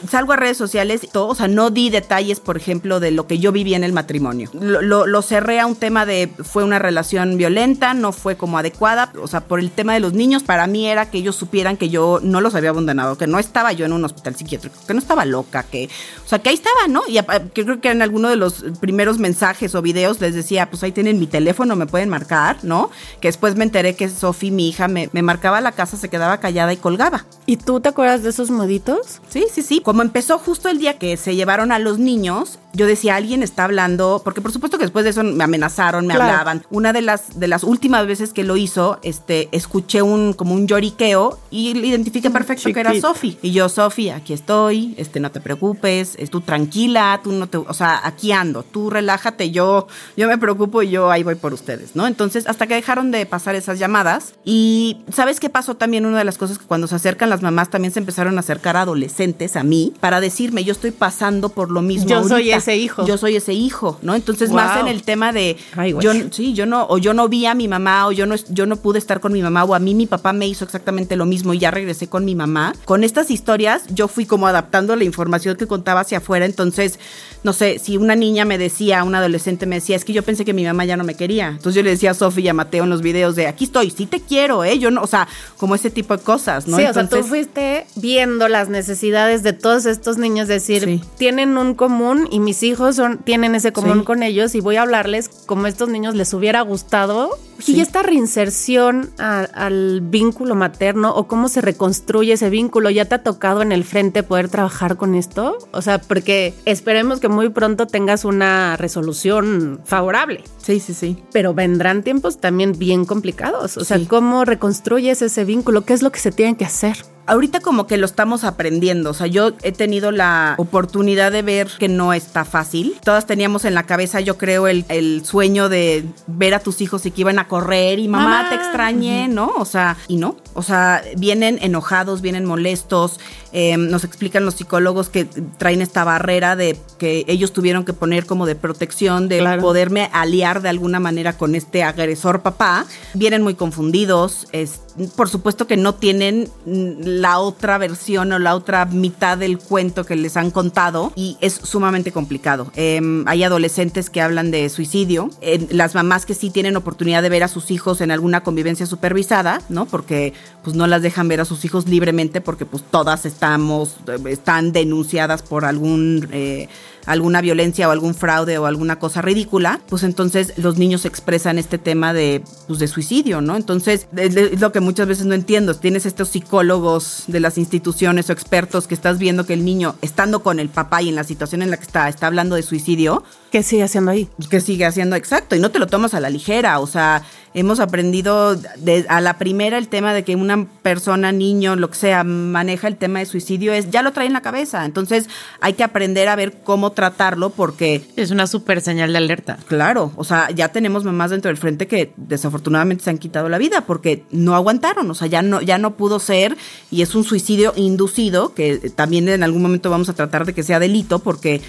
salgo a redes sociales y todo, o sea, no di detalles, por ejemplo, de lo que yo viví en el matrimonio. Lo, lo- lo cerré a un tema de fue una relación violenta, no fue como adecuada, o sea, por el tema de los niños, para mí era que ellos supieran que yo no los había abandonado, que no estaba yo en un hospital psiquiátrico, que no estaba loca, que, o sea, que ahí estaba, ¿no? Y que creo que en alguno de los primeros mensajes o videos les decía, pues ahí tienen mi teléfono, me pueden marcar, ¿no? Que después me enteré que Sofi, mi hija, me, me marcaba la casa, se quedaba callada y colgaba. ¿Y tú te acuerdas de esos moditos? Sí, sí, sí. Como empezó justo el día que se llevaron a los niños, yo decía, alguien está hablando, porque por supuesto que después de eso me amenazaron, me Claro. hablaban. Una de las, de las últimas veces que lo hizo, este, escuché un, como un lloriqueo y le identifiqué perfecto que era. Sofi. Y yo, Sofi, aquí estoy, este, no te preocupes, es tú tranquila, tú no te, o sea, aquí ando, tú relájate, yo, yo me preocupo y yo ahí voy por ustedes, ¿no? Entonces, hasta que dejaron de pasar esas llamadas y ¿sabes qué pasó también? Una de las cosas que cuando se acercan las mamás también se empezaron a acercar adolescentes a mí para decirme, yo estoy pasando por lo mismo. Yo soy ese hijo. Yo soy ese hijo, ¿no? Entonces, más en el tema de Ay, yo sí, yo no, o yo no vi a mi mamá, o yo no, yo no pude estar con mi mamá, o a mí mi papá me hizo exactamente lo mismo y ya regresé con mi mamá. Con estas historias, yo fui como adaptando la información que contaba hacia afuera. Entonces, no sé, si una niña me decía, un adolescente me decía, es que yo pensé que mi mamá ya no me quería. Entonces yo le decía a Sofía y a Mateo en los videos de aquí estoy, sí te quiero, ¿eh? Yo no, o sea, como ese tipo de cosas, ¿no? Sí, o sea, tú Entonces, fuiste viendo las necesidades de todos estos niños, decir, Sí. tienen un común y mis hijos son, tienen ese común Sí. con ellos y voy a hablarles como estos niños les hubiera gustado. Sí. Y esta reinserción a- al vínculo materno o cómo se reconstruye ese vínculo, ¿ya te ha tocado en el frente poder trabajar con esto? O sea, porque esperemos que muy pronto tengas una resolución favorable. Sí, sí, sí. Pero vendrán tiempos también bien complicados. O sea, Sí. ¿cómo reconstruyes ese vínculo? ¿Qué es lo que se tiene que hacer? Ahorita como que lo estamos aprendiendo, o sea, yo he tenido la oportunidad de ver que no está fácil. Todas teníamos en la cabeza, yo creo, el, el sueño de ver a tus hijos y que iban a correr y mamá, Mamá. te extrañé, ¿no? O sea, y no, o sea, vienen enojados, vienen molestos, eh, nos explican los psicólogos que traen esta barrera de que ellos tuvieron que poner como de protección, de Claro. poderme aliar de alguna manera con este agresor papá. Vienen muy confundidos, es, por supuesto que no tienen la otra versión o la otra mitad del cuento que les han contado y es sumamente complicado. Em, hay adolescentes que hablan de suicidio, eh, las mamás que sí tienen oportunidad de ver a sus hijos en alguna convivencia supervisada, ¿no? Porque pues no las dejan ver a sus hijos libremente porque pues todas están estamos, eh, están denunciadas por algún... Eh, alguna violencia o algún fraude o alguna cosa ridícula, pues entonces los niños expresan este tema de, pues de suicidio, ¿no? Entonces, es lo que muchas veces no entiendo. Tienes estos psicólogos de las instituciones o expertos que estás viendo que el niño, estando con el papá y en la situación en la que está, está hablando de suicidio. ¿Qué sigue haciendo ahí? Que sigue haciendo, exacto. Y no te lo tomas a la ligera. O sea, hemos aprendido de, a la primera el tema de que una persona, niño, lo que sea, maneja el tema de suicidio, es ya lo trae en la cabeza. Entonces, hay que aprender a ver cómo tratarlo porque... Es una súper señal de alerta. Claro, o sea, ya tenemos mamás dentro del frente que desafortunadamente se han quitado la vida porque no aguantaron, o sea, ya no, ya no pudo ser y es un suicidio inducido que también en algún momento vamos a tratar de que sea delito porque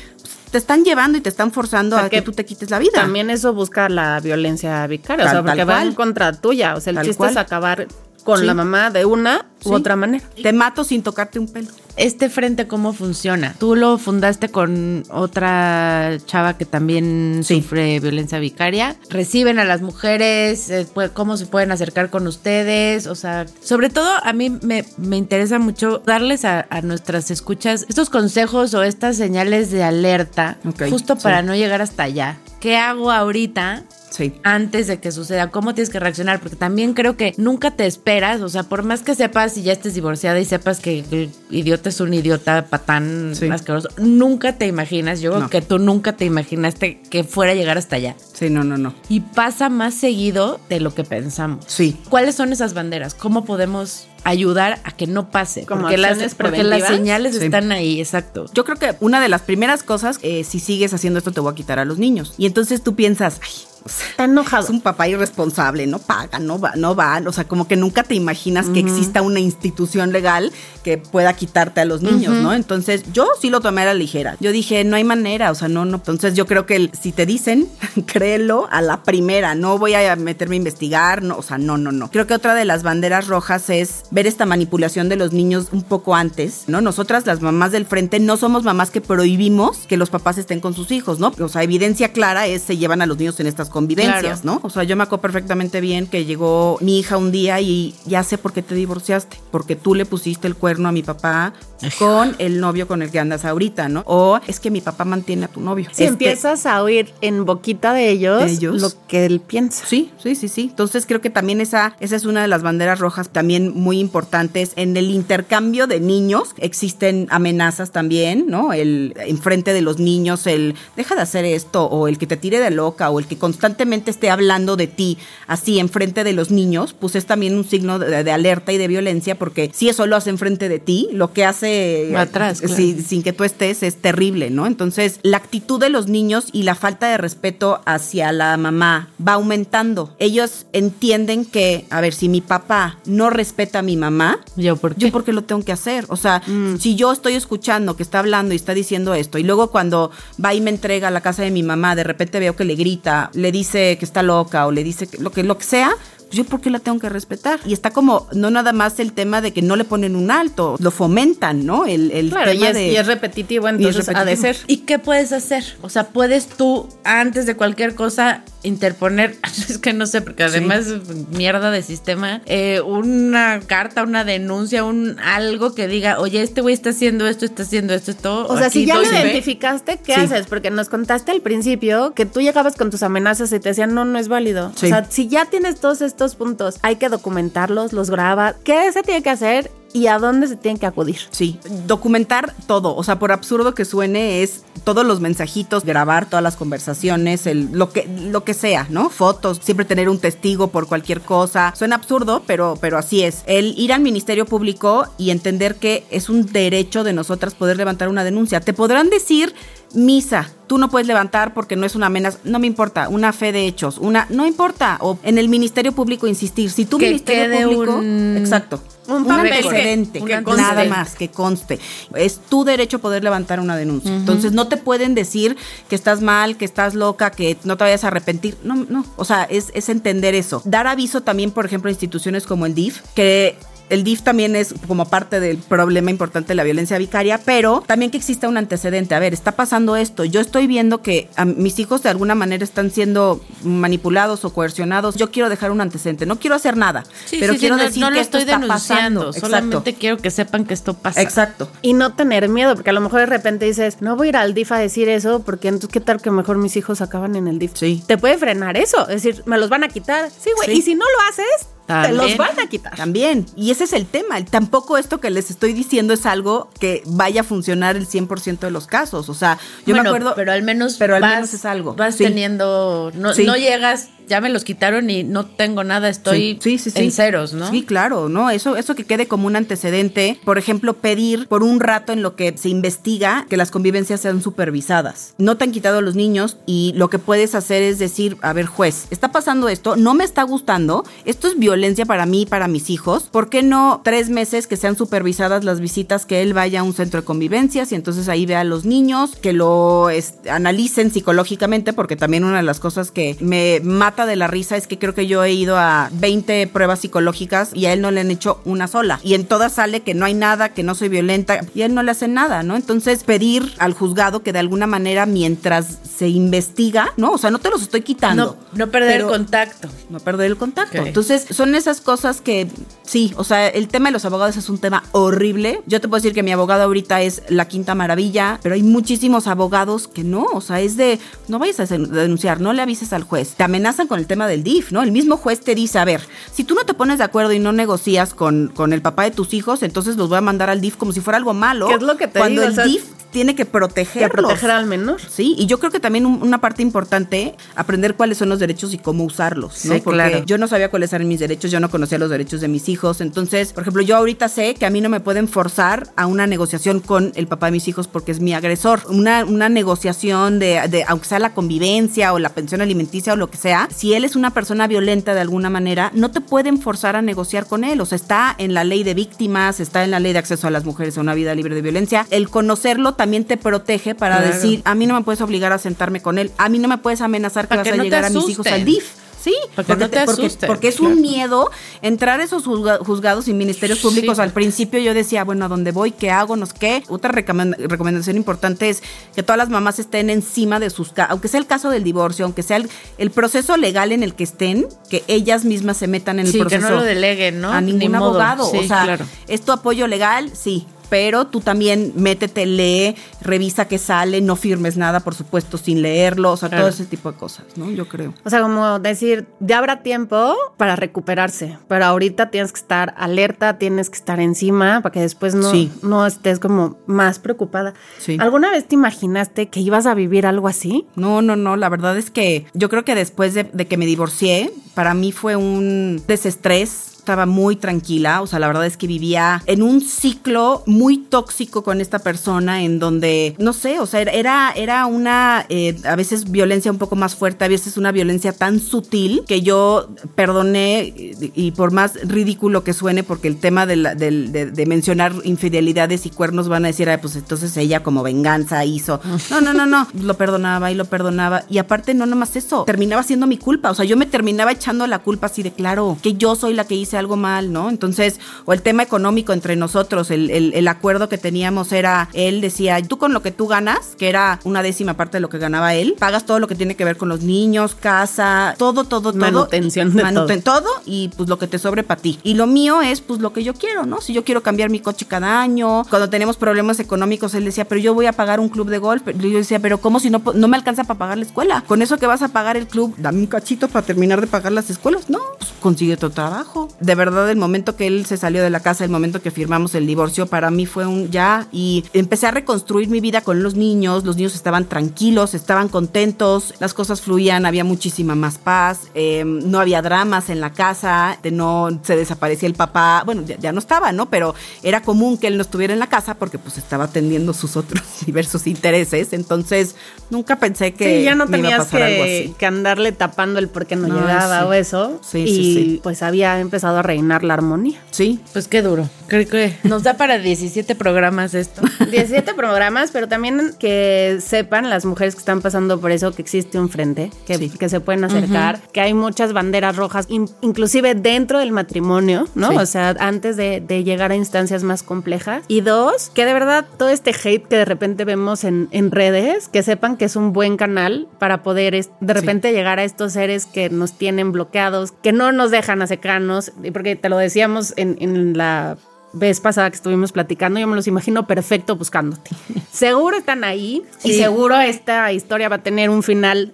te están llevando y te están forzando a que, tú te quites la vida. También eso busca la violencia vicaria, o sea, porque va en contra tuya, o sea, el chiste es acabar con la mamá de una u otra manera. Te mato sin tocarte un pelo. Este frente, ¿cómo funciona? Tú lo fundaste con otra chava que también sufre violencia vicaria. ¿Reciben a las mujeres? Eh, ¿Cómo se pueden acercar con ustedes? O sea, sobre todo a mí me, interesa mucho darles a, nuestras escuchas estos consejos o estas señales de alerta, justo para no llegar hasta allá. ¿Qué hago ahorita antes de que suceda, cómo tienes que reaccionar, porque también creo que nunca te esperas, o sea, por más que sepas y ya estés divorciada y sepas que el idiota es un idiota patán asqueroso, nunca te imaginas, yo creo que tú nunca te imaginaste que fuera a llegar hasta allá. Sí, no, no, no. Y pasa más seguido de lo que pensamos. Sí. ¿Cuáles son esas banderas? ¿Cómo podemos ayudar a que no pase? Como porque, las, porque las señales están ahí, exacto. Yo creo que una de las primeras cosas, eh, si sigues haciendo esto, te voy a quitar a los niños. Y entonces tú piensas, ay, Está enojado. Es un papá irresponsable, no paga, no va, no va. O sea, como que nunca te imaginas que exista una institución legal que pueda quitarte a los niños, ¿no? Entonces, yo sí lo tomé a la ligera. Yo dije, no hay manera, o sea, no, no. Entonces, yo creo que si te dicen, créelo a la primera, no voy a meterme a investigar, no, o sea, no, no, no. Creo que otra de las banderas rojas es ver esta manipulación de los niños un poco antes, ¿no? Nosotras, las mamás del frente, no somos mamás que prohibimos que los papás estén con sus hijos, ¿no? O sea, evidencia clara es se llevan a los niños en estas convivencias, ¿no? O sea, yo me acuerdo perfectamente bien que llegó mi hija un día y ya sé por qué te divorciaste, porque tú le pusiste el cuerno a mi papá con el novio con el que andas ahorita, ¿no? O es que mi papá mantiene a tu novio. Si empiezas a oír en boquita de ellos, lo que él piensa. Sí, sí, sí, sí. Entonces creo que también esa, esa es una de las banderas rojas también muy importantes. En el intercambio de niños existen amenazas también, ¿no? El enfrente de los niños, el deja de hacer esto, o el que te tire de loca, o el que constantemente esté hablando de ti así enfrente de los niños, pues es también un signo de, alerta y de violencia, porque si eso lo hace enfrente de ti, lo que hace atrás, sin que tú estés es terrible, ¿no? Entonces, la actitud de los niños y la falta de respeto hacia la mamá va aumentando. Ellos entienden que, a ver, si mi papá no respeta a mi mamá, ¿yo por qué? Yo porque lo tengo que hacer. O sea, mm. si yo estoy escuchando que está hablando y está diciendo esto, y luego cuando va y me entrega a la casa de mi mamá, de repente veo que le grita, le dice que está loca o le dice lo que, lo que sea, pues yo por qué la tengo que respetar. Y está como, no nada más el tema de que no le ponen un alto, lo fomentan, ¿no? El, el claro, tema y es, de... y es repetitivo, entonces ha de ser. ¿Y qué puedes hacer? O sea, puedes tú, antes de cualquier cosa, interponer, es que no sé, porque además mierda de sistema, eh, una carta, una denuncia, un algo que diga, oye, este güey está haciendo esto, está haciendo esto, esto. O sea, si ya lo identificaste, ¿qué haces? Porque nos contaste al principio que tú llegabas con tus amenazas y te decían, no, no es válido. O sea, si ya tienes todos estos puntos, hay que documentarlos, los graba. ¿Qué se tiene que hacer? Y a dónde se tienen que acudir. Sí, documentar todo, o sea, por absurdo que suene, es todos los mensajitos, grabar todas las conversaciones, el, lo, que, lo que sea, ¿no? Fotos, siempre tener un testigo por cualquier cosa. Suena absurdo, pero, pero así es. El ir al Ministerio Público y entender que es un derecho de nosotras poder levantar una denuncia. Te podrán decir misa, tú no puedes levantar porque no es una amenaza, no me importa, una fe de hechos, una, no importa, o en el Ministerio Público insistir, si tu Ministerio Público, exacto, un, antecedente, nada más, que conste. Es tu derecho poder levantar una denuncia. Entonces no te pueden decir que estás mal, que estás loca, que no te vayas a arrepentir. No, no. O sea, es, es entender eso. Dar aviso también, por ejemplo, a instituciones como el DIF, que el DIF también es como parte del problema importante de la violencia vicaria, pero también que exista un antecedente. A ver, está pasando esto. Yo estoy viendo que a mis hijos de alguna manera están siendo manipulados o coercionados. Yo quiero dejar un antecedente. No quiero hacer nada, pero quiero no, decir no que lo esto estoy está denunciando. pasando. Solamente quiero que sepan que esto pasa. Exacto. Y no tener miedo, porque a lo mejor de repente dices, no voy a ir al DIF a decir eso, porque entonces qué tal que mejor mis hijos acaban en el DIF. Sí. Te puede frenar eso, es decir, me los van a quitar. Sí, güey. Sí. Y si no lo haces, te los van a quitar. También. Y ese es el tema. Tampoco esto que les estoy diciendo es algo que vaya a funcionar el 100% de los casos. O sea, yo Bueno, me acuerdo. Pero al menos, Pero al vas, menos es algo. Vas Sí. teniendo. No, Sí. no llegas, ya me los quitaron y no tengo nada, estoy Sí, sí, sí. en ceros, ¿no? Sí, claro, ¿no? Eso, eso que quede como un antecedente. Por ejemplo, pedir por un rato en lo que se investiga que las convivencias sean supervisadas. No te han quitado los niños y lo que puedes hacer es decir, a ver, juez, está pasando esto, no me está gustando, esto es violencia para mí y para mis hijos. ¿Por qué no tres meses que sean supervisadas las visitas, que él vaya a un centro de convivencias y entonces ahí vea a los niños, que lo analicen psicológicamente, porque también una de las cosas que me mata de la risa es que creo que yo he ido a 20 pruebas psicológicas y a él no le han hecho una sola. Y en todas sale que no hay nada, que no soy violenta y a él no le hacen nada, ¿no? Entonces pedir al juzgado que de alguna manera mientras se investiga, ¿no? O sea, no te los estoy quitando. No, no perder el contacto. no perder el contacto. Entonces, son esas cosas que sí, o sea, el tema de los abogados es un tema horrible. Yo te puedo decir que mi abogado ahorita es la quinta maravilla, pero hay muchísimos abogados que no, o sea, es de no vayas a den- denunciar, no le avises al juez. Te amenazan con el tema del DIF, ¿no? El mismo juez te dice, a ver, si tú no te pones de acuerdo y no negocias con, con el papá de tus hijos, entonces los voy a mandar al DIF como si fuera algo malo. ¿Qué es lo que te Cuando digo? el O sea, DIF tiene que Que protegerlos. proteger al menor. Sí, y yo creo que también un- una parte importante, aprender cuáles son los derechos y cómo usarlos, ¿no? Sí, Porque claro. yo no sabía cuáles eran mis derechos, yo no conocía los derechos de mis hijos. Entonces, por ejemplo, yo ahorita sé que a mí no me pueden forzar a una negociación con el papá de mis hijos porque es mi agresor. Una, una negociación de, de, aunque sea la convivencia o la pensión alimenticia o lo que sea, si él es una persona violenta de alguna manera, no te pueden forzar a negociar con él. O sea, está en la ley de víctimas, está en la ley de acceso a las mujeres a una vida libre de violencia. El conocerlo también te protege para Claro. decir, a mí no me puedes obligar a sentarme con él, a mí no me puedes amenazar que Para vas que a no llegar a mis hijos al DIF. Sí, Para que no te porque, es claro. un miedo entrar a esos juzga- juzgados y ministerios públicos. Sí. Al principio yo decía, bueno, ¿a dónde voy? ¿Qué hago? No sé qué. Otra recomend- recomendación importante es que todas las mamás estén encima de sus casos, aunque sea el caso del divorcio, aunque sea el, el proceso legal en el que estén, que ellas mismas se metan en Sí, el que proceso. no lo deleguen, ¿no? A Ni ningún abogado. Sí, o sea, claro. ¿es tu apoyo legal? Sí. Pero tú también métete, lee, revisa qué sale, no firmes nada, por supuesto, sin leerlo, o sea, Claro. todo ese tipo de cosas, ¿no? Yo creo. O sea, como decir, ya habrá tiempo para recuperarse, pero ahorita tienes que estar alerta, tienes que estar encima para que después no, Sí. no estés como más preocupada. Sí. ¿Alguna vez te imaginaste que ibas a vivir algo así? No, no, no, la verdad es que yo creo que después de, de que me divorcié, para mí fue un desestrés. Estaba muy tranquila, o sea, la verdad es que vivía en un ciclo muy tóxico con esta persona, en donde, no sé, o sea, era, era una, eh, a veces violencia un poco más fuerte, a veces una violencia tan sutil que yo perdoné, y, por más ridículo que suene, porque el tema de, la- del- de- de mencionar infidelidades y cuernos van a decir, "Ay, pues entonces ella como venganza hizo. No, no, no, no, lo perdonaba y lo perdonaba. Y aparte, no nomás eso, terminaba siendo mi culpa, o sea, yo me terminaba echando la culpa así de, claro, que yo soy la que hice algo mal, ¿no? Entonces, o el tema económico entre nosotros, el, el- el acuerdo que teníamos era, él decía, tú con lo que tú ganas, que era una décima parte de lo que ganaba él, pagas todo lo que tiene que ver con los niños, casa, todo, todo, todo. Manutención de Manuten- todo y pues lo que te sobre para ti. Y lo mío es pues lo que yo quiero, ¿no? Si yo quiero cambiar mi coche cada año, cuando tenemos problemas económicos, él decía, pero yo voy a pagar un club de golf. Y yo decía, pero ¿cómo si no, no me alcanza para pagar la escuela? Con eso que vas a pagar el club, dame un cachito para terminar de pagar las escuelas. No, pues consigue tu trabajo. De verdad, el momento que él se salió de la casa, el momento que firmamos el divorcio, para mí fue un ya y empecé a reconstruir mi vida con los niños. Los niños estaban tranquilos, estaban contentos, las cosas fluían, había muchísima más paz, eh, no había dramas en la casa, de no se desaparecía el papá, bueno, ya, ya no estaba, ¿no? Pero era común que él no estuviera en la casa porque pues estaba atendiendo sus otros diversos intereses, entonces nunca pensé que sí, ya no me iba a tenías algo que, así. que andarle tapando el por qué no, No, llegaba sí. o eso. Sí, y sí, sí. pues había empezado empezado a reinar la armonía. Sí. Pues qué duro. Creo que nos da para 17 programas esto. 17 programas, pero también que sepan las mujeres que están pasando por eso que existe un frente, que, Sí. que se pueden acercar, que hay muchas banderas rojas, in- inclusive dentro del matrimonio, ¿no? Sí. O sea, antes de, de llegar a instancias más complejas. Y dos, que de verdad todo este hate que de repente vemos en, en redes, que sepan que es un buen canal para poder de repente llegar a estos seres que nos tienen bloqueados, que no nos dejan acercarnos, porque te lo decíamos en, en la vez pasada que estuvimos platicando, yo me los imagino perfecto buscándote. Seguro están ahí y Sí. seguro esta historia va a tener un final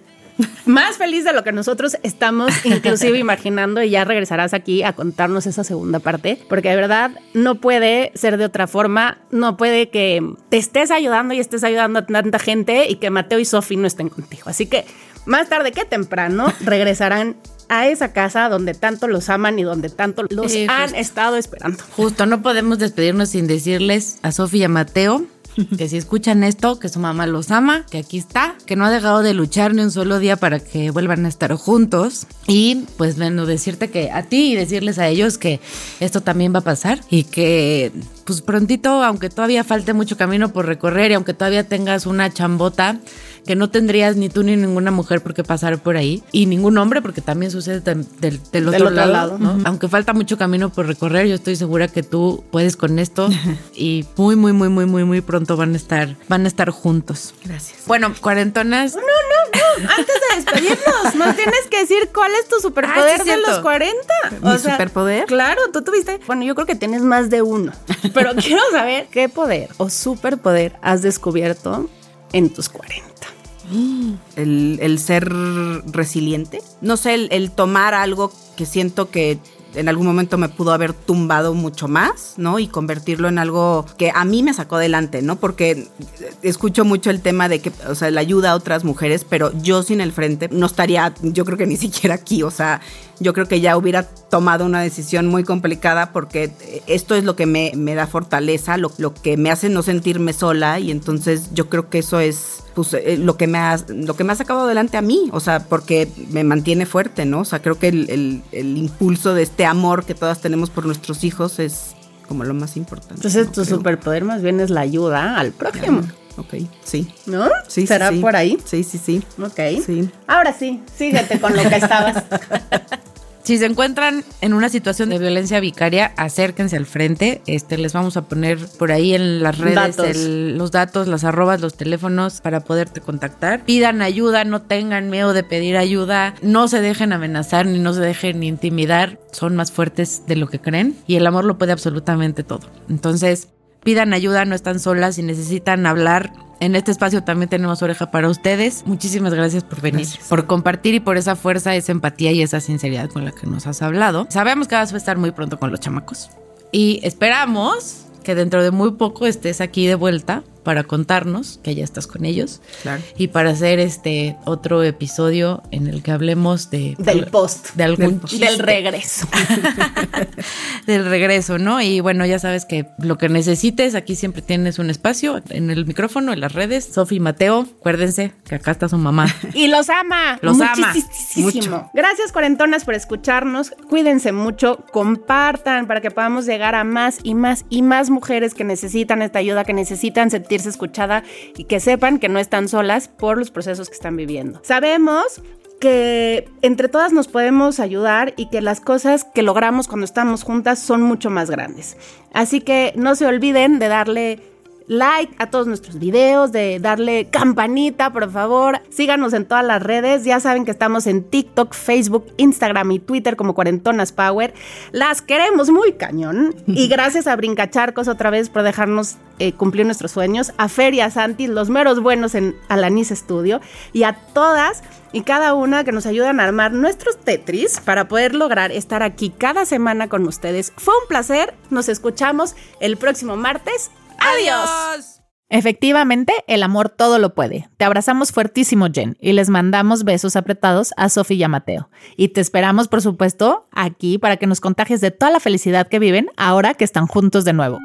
más feliz de lo que nosotros estamos inclusive imaginando y ya regresarás aquí a contarnos esa segunda parte, porque de verdad no puede ser de otra forma, no puede que te estés ayudando y estés ayudando a tanta gente y que Mateo y Sofi no estén contigo. Así que más tarde que temprano regresarán a esa casa donde tanto los aman y donde tanto los han justo. estado esperando. Justo, no podemos despedirnos sin decirles a Sofía y a Mateo que si escuchan esto, que su mamá los ama, que aquí está, que no ha dejado de luchar ni un solo día para que vuelvan a estar juntos. Y pues bueno, decirte que a ti y decirles a ellos que esto también va a pasar y que pues prontito, aunque todavía falte mucho camino por recorrer y aunque todavía tengas una chambota que no tendrías ni tú ni ninguna mujer por qué pasar por ahí y ningún hombre porque también sucede del, del otro, otro lado, lado. ¿no? Aunque falta mucho camino por recorrer, yo estoy segura que tú puedes con esto y muy, muy, muy, muy, muy, muy pronto van a estar, van a estar juntos. Gracias. Bueno, cuarentonas. Antes de despedirnos, nos tienes que decir cuál es tu superpoder Ah, sí, de los 40. ¿Mi superpoder? Claro, tú tuviste. Bueno, yo creo que tienes más de uno. Pero quiero saber qué poder o superpoder has descubierto en tus 40. el, el ser resiliente. No sé, el, el tomar algo que siento que en algún momento me pudo haber tumbado mucho más, ¿no? Y convertirlo en algo que a mí me sacó adelante, ¿no? Porque escucho mucho el tema de que, o sea, la ayuda a otras mujeres, pero yo sin el frente no estaría, yo creo que ni siquiera aquí, o sea, yo creo que ya hubiera tomado una decisión muy complicada porque esto es lo que me, me da fortaleza, lo, lo que me hace no sentirme sola y entonces yo creo que eso es pues eh, lo que me ha lo que me ha sacado adelante a mí, o sea, porque me mantiene fuerte, ¿no? O sea, creo que el, el- el impulso de este amor que todas tenemos por nuestros hijos es como lo más importante. Entonces, ¿no? tu Creo. superpoder más bien es la ayuda al prójimo. Ok, sí. ¿No? Sí, sí, ¿Será sí. por ahí? Sí, sí, sí. Ok. Sí. Ahora sí, síguete con lo que estabas. Si se encuentran en una situación de violencia vicaria, acérquense al frente. Este, les vamos a poner por ahí en las redes Datos. el- los datos, las arrobas, los teléfonos para poderte contactar. Pidan ayuda, no tengan miedo de pedir ayuda, no se dejen amenazar ni no se dejen intimidar. Son más fuertes de lo que creen y el amor lo puede absolutamente todo. Entonces, pidan ayuda, no están solas. Si necesitan hablar, en este espacio también tenemos oreja para ustedes. Muchísimas gracias por venir, por compartir y por esa fuerza, esa empatía y esa sinceridad con la que nos has hablado. Sabemos que vas a estar muy pronto con los chamacos y esperamos que dentro de muy poco estés aquí de vuelta para contarnos que ya estás con ellos Claro. y para hacer este otro episodio en el que hablemos de Del post. de algún Del Del regreso. del regreso, ¿no? Y bueno, ya sabes que lo que necesites, aquí siempre tienes un espacio en el micrófono, en las redes. Sofi Mateo, acuérdense que acá está su mamá. Y los ama. Los ama. Muchísimo. Mucho. Gracias, cuarentonas, por escucharnos. Cuídense mucho. Compartan para que podamos llegar a más y más y más mujeres que necesitan esta ayuda, que necesitan escuchada y que sepan que no están solas por los procesos que están viviendo. Sabemos que entre todas nos podemos ayudar y que las cosas que logramos cuando estamos juntas son mucho más grandes. Así que no se olviden de darle like a todos nuestros videos, de darle campanita, por favor. Síganos en todas las redes. Ya saben que estamos en TikTok, Facebook, Instagram y Twitter como Cuarentonas Power. Las queremos muy cañón. Y gracias a Brincacharcos otra vez por dejarnos eh, cumplir nuestros sueños. A Fer y a Santi, los meros buenos en Alanis Studio. Y a todas y cada una que nos ayudan a armar nuestros Tetris para poder lograr estar aquí cada semana con ustedes. Fue un placer. Nos escuchamos el próximo martes. ¡Adiós! Efectivamente, el amor todo lo puede. Te abrazamos fuertísimo, Jen, y les mandamos besos apretados a Sofía y a Mateo. Y te esperamos, por supuesto, aquí para que nos contagies de toda la felicidad que viven ahora que están juntos de nuevo.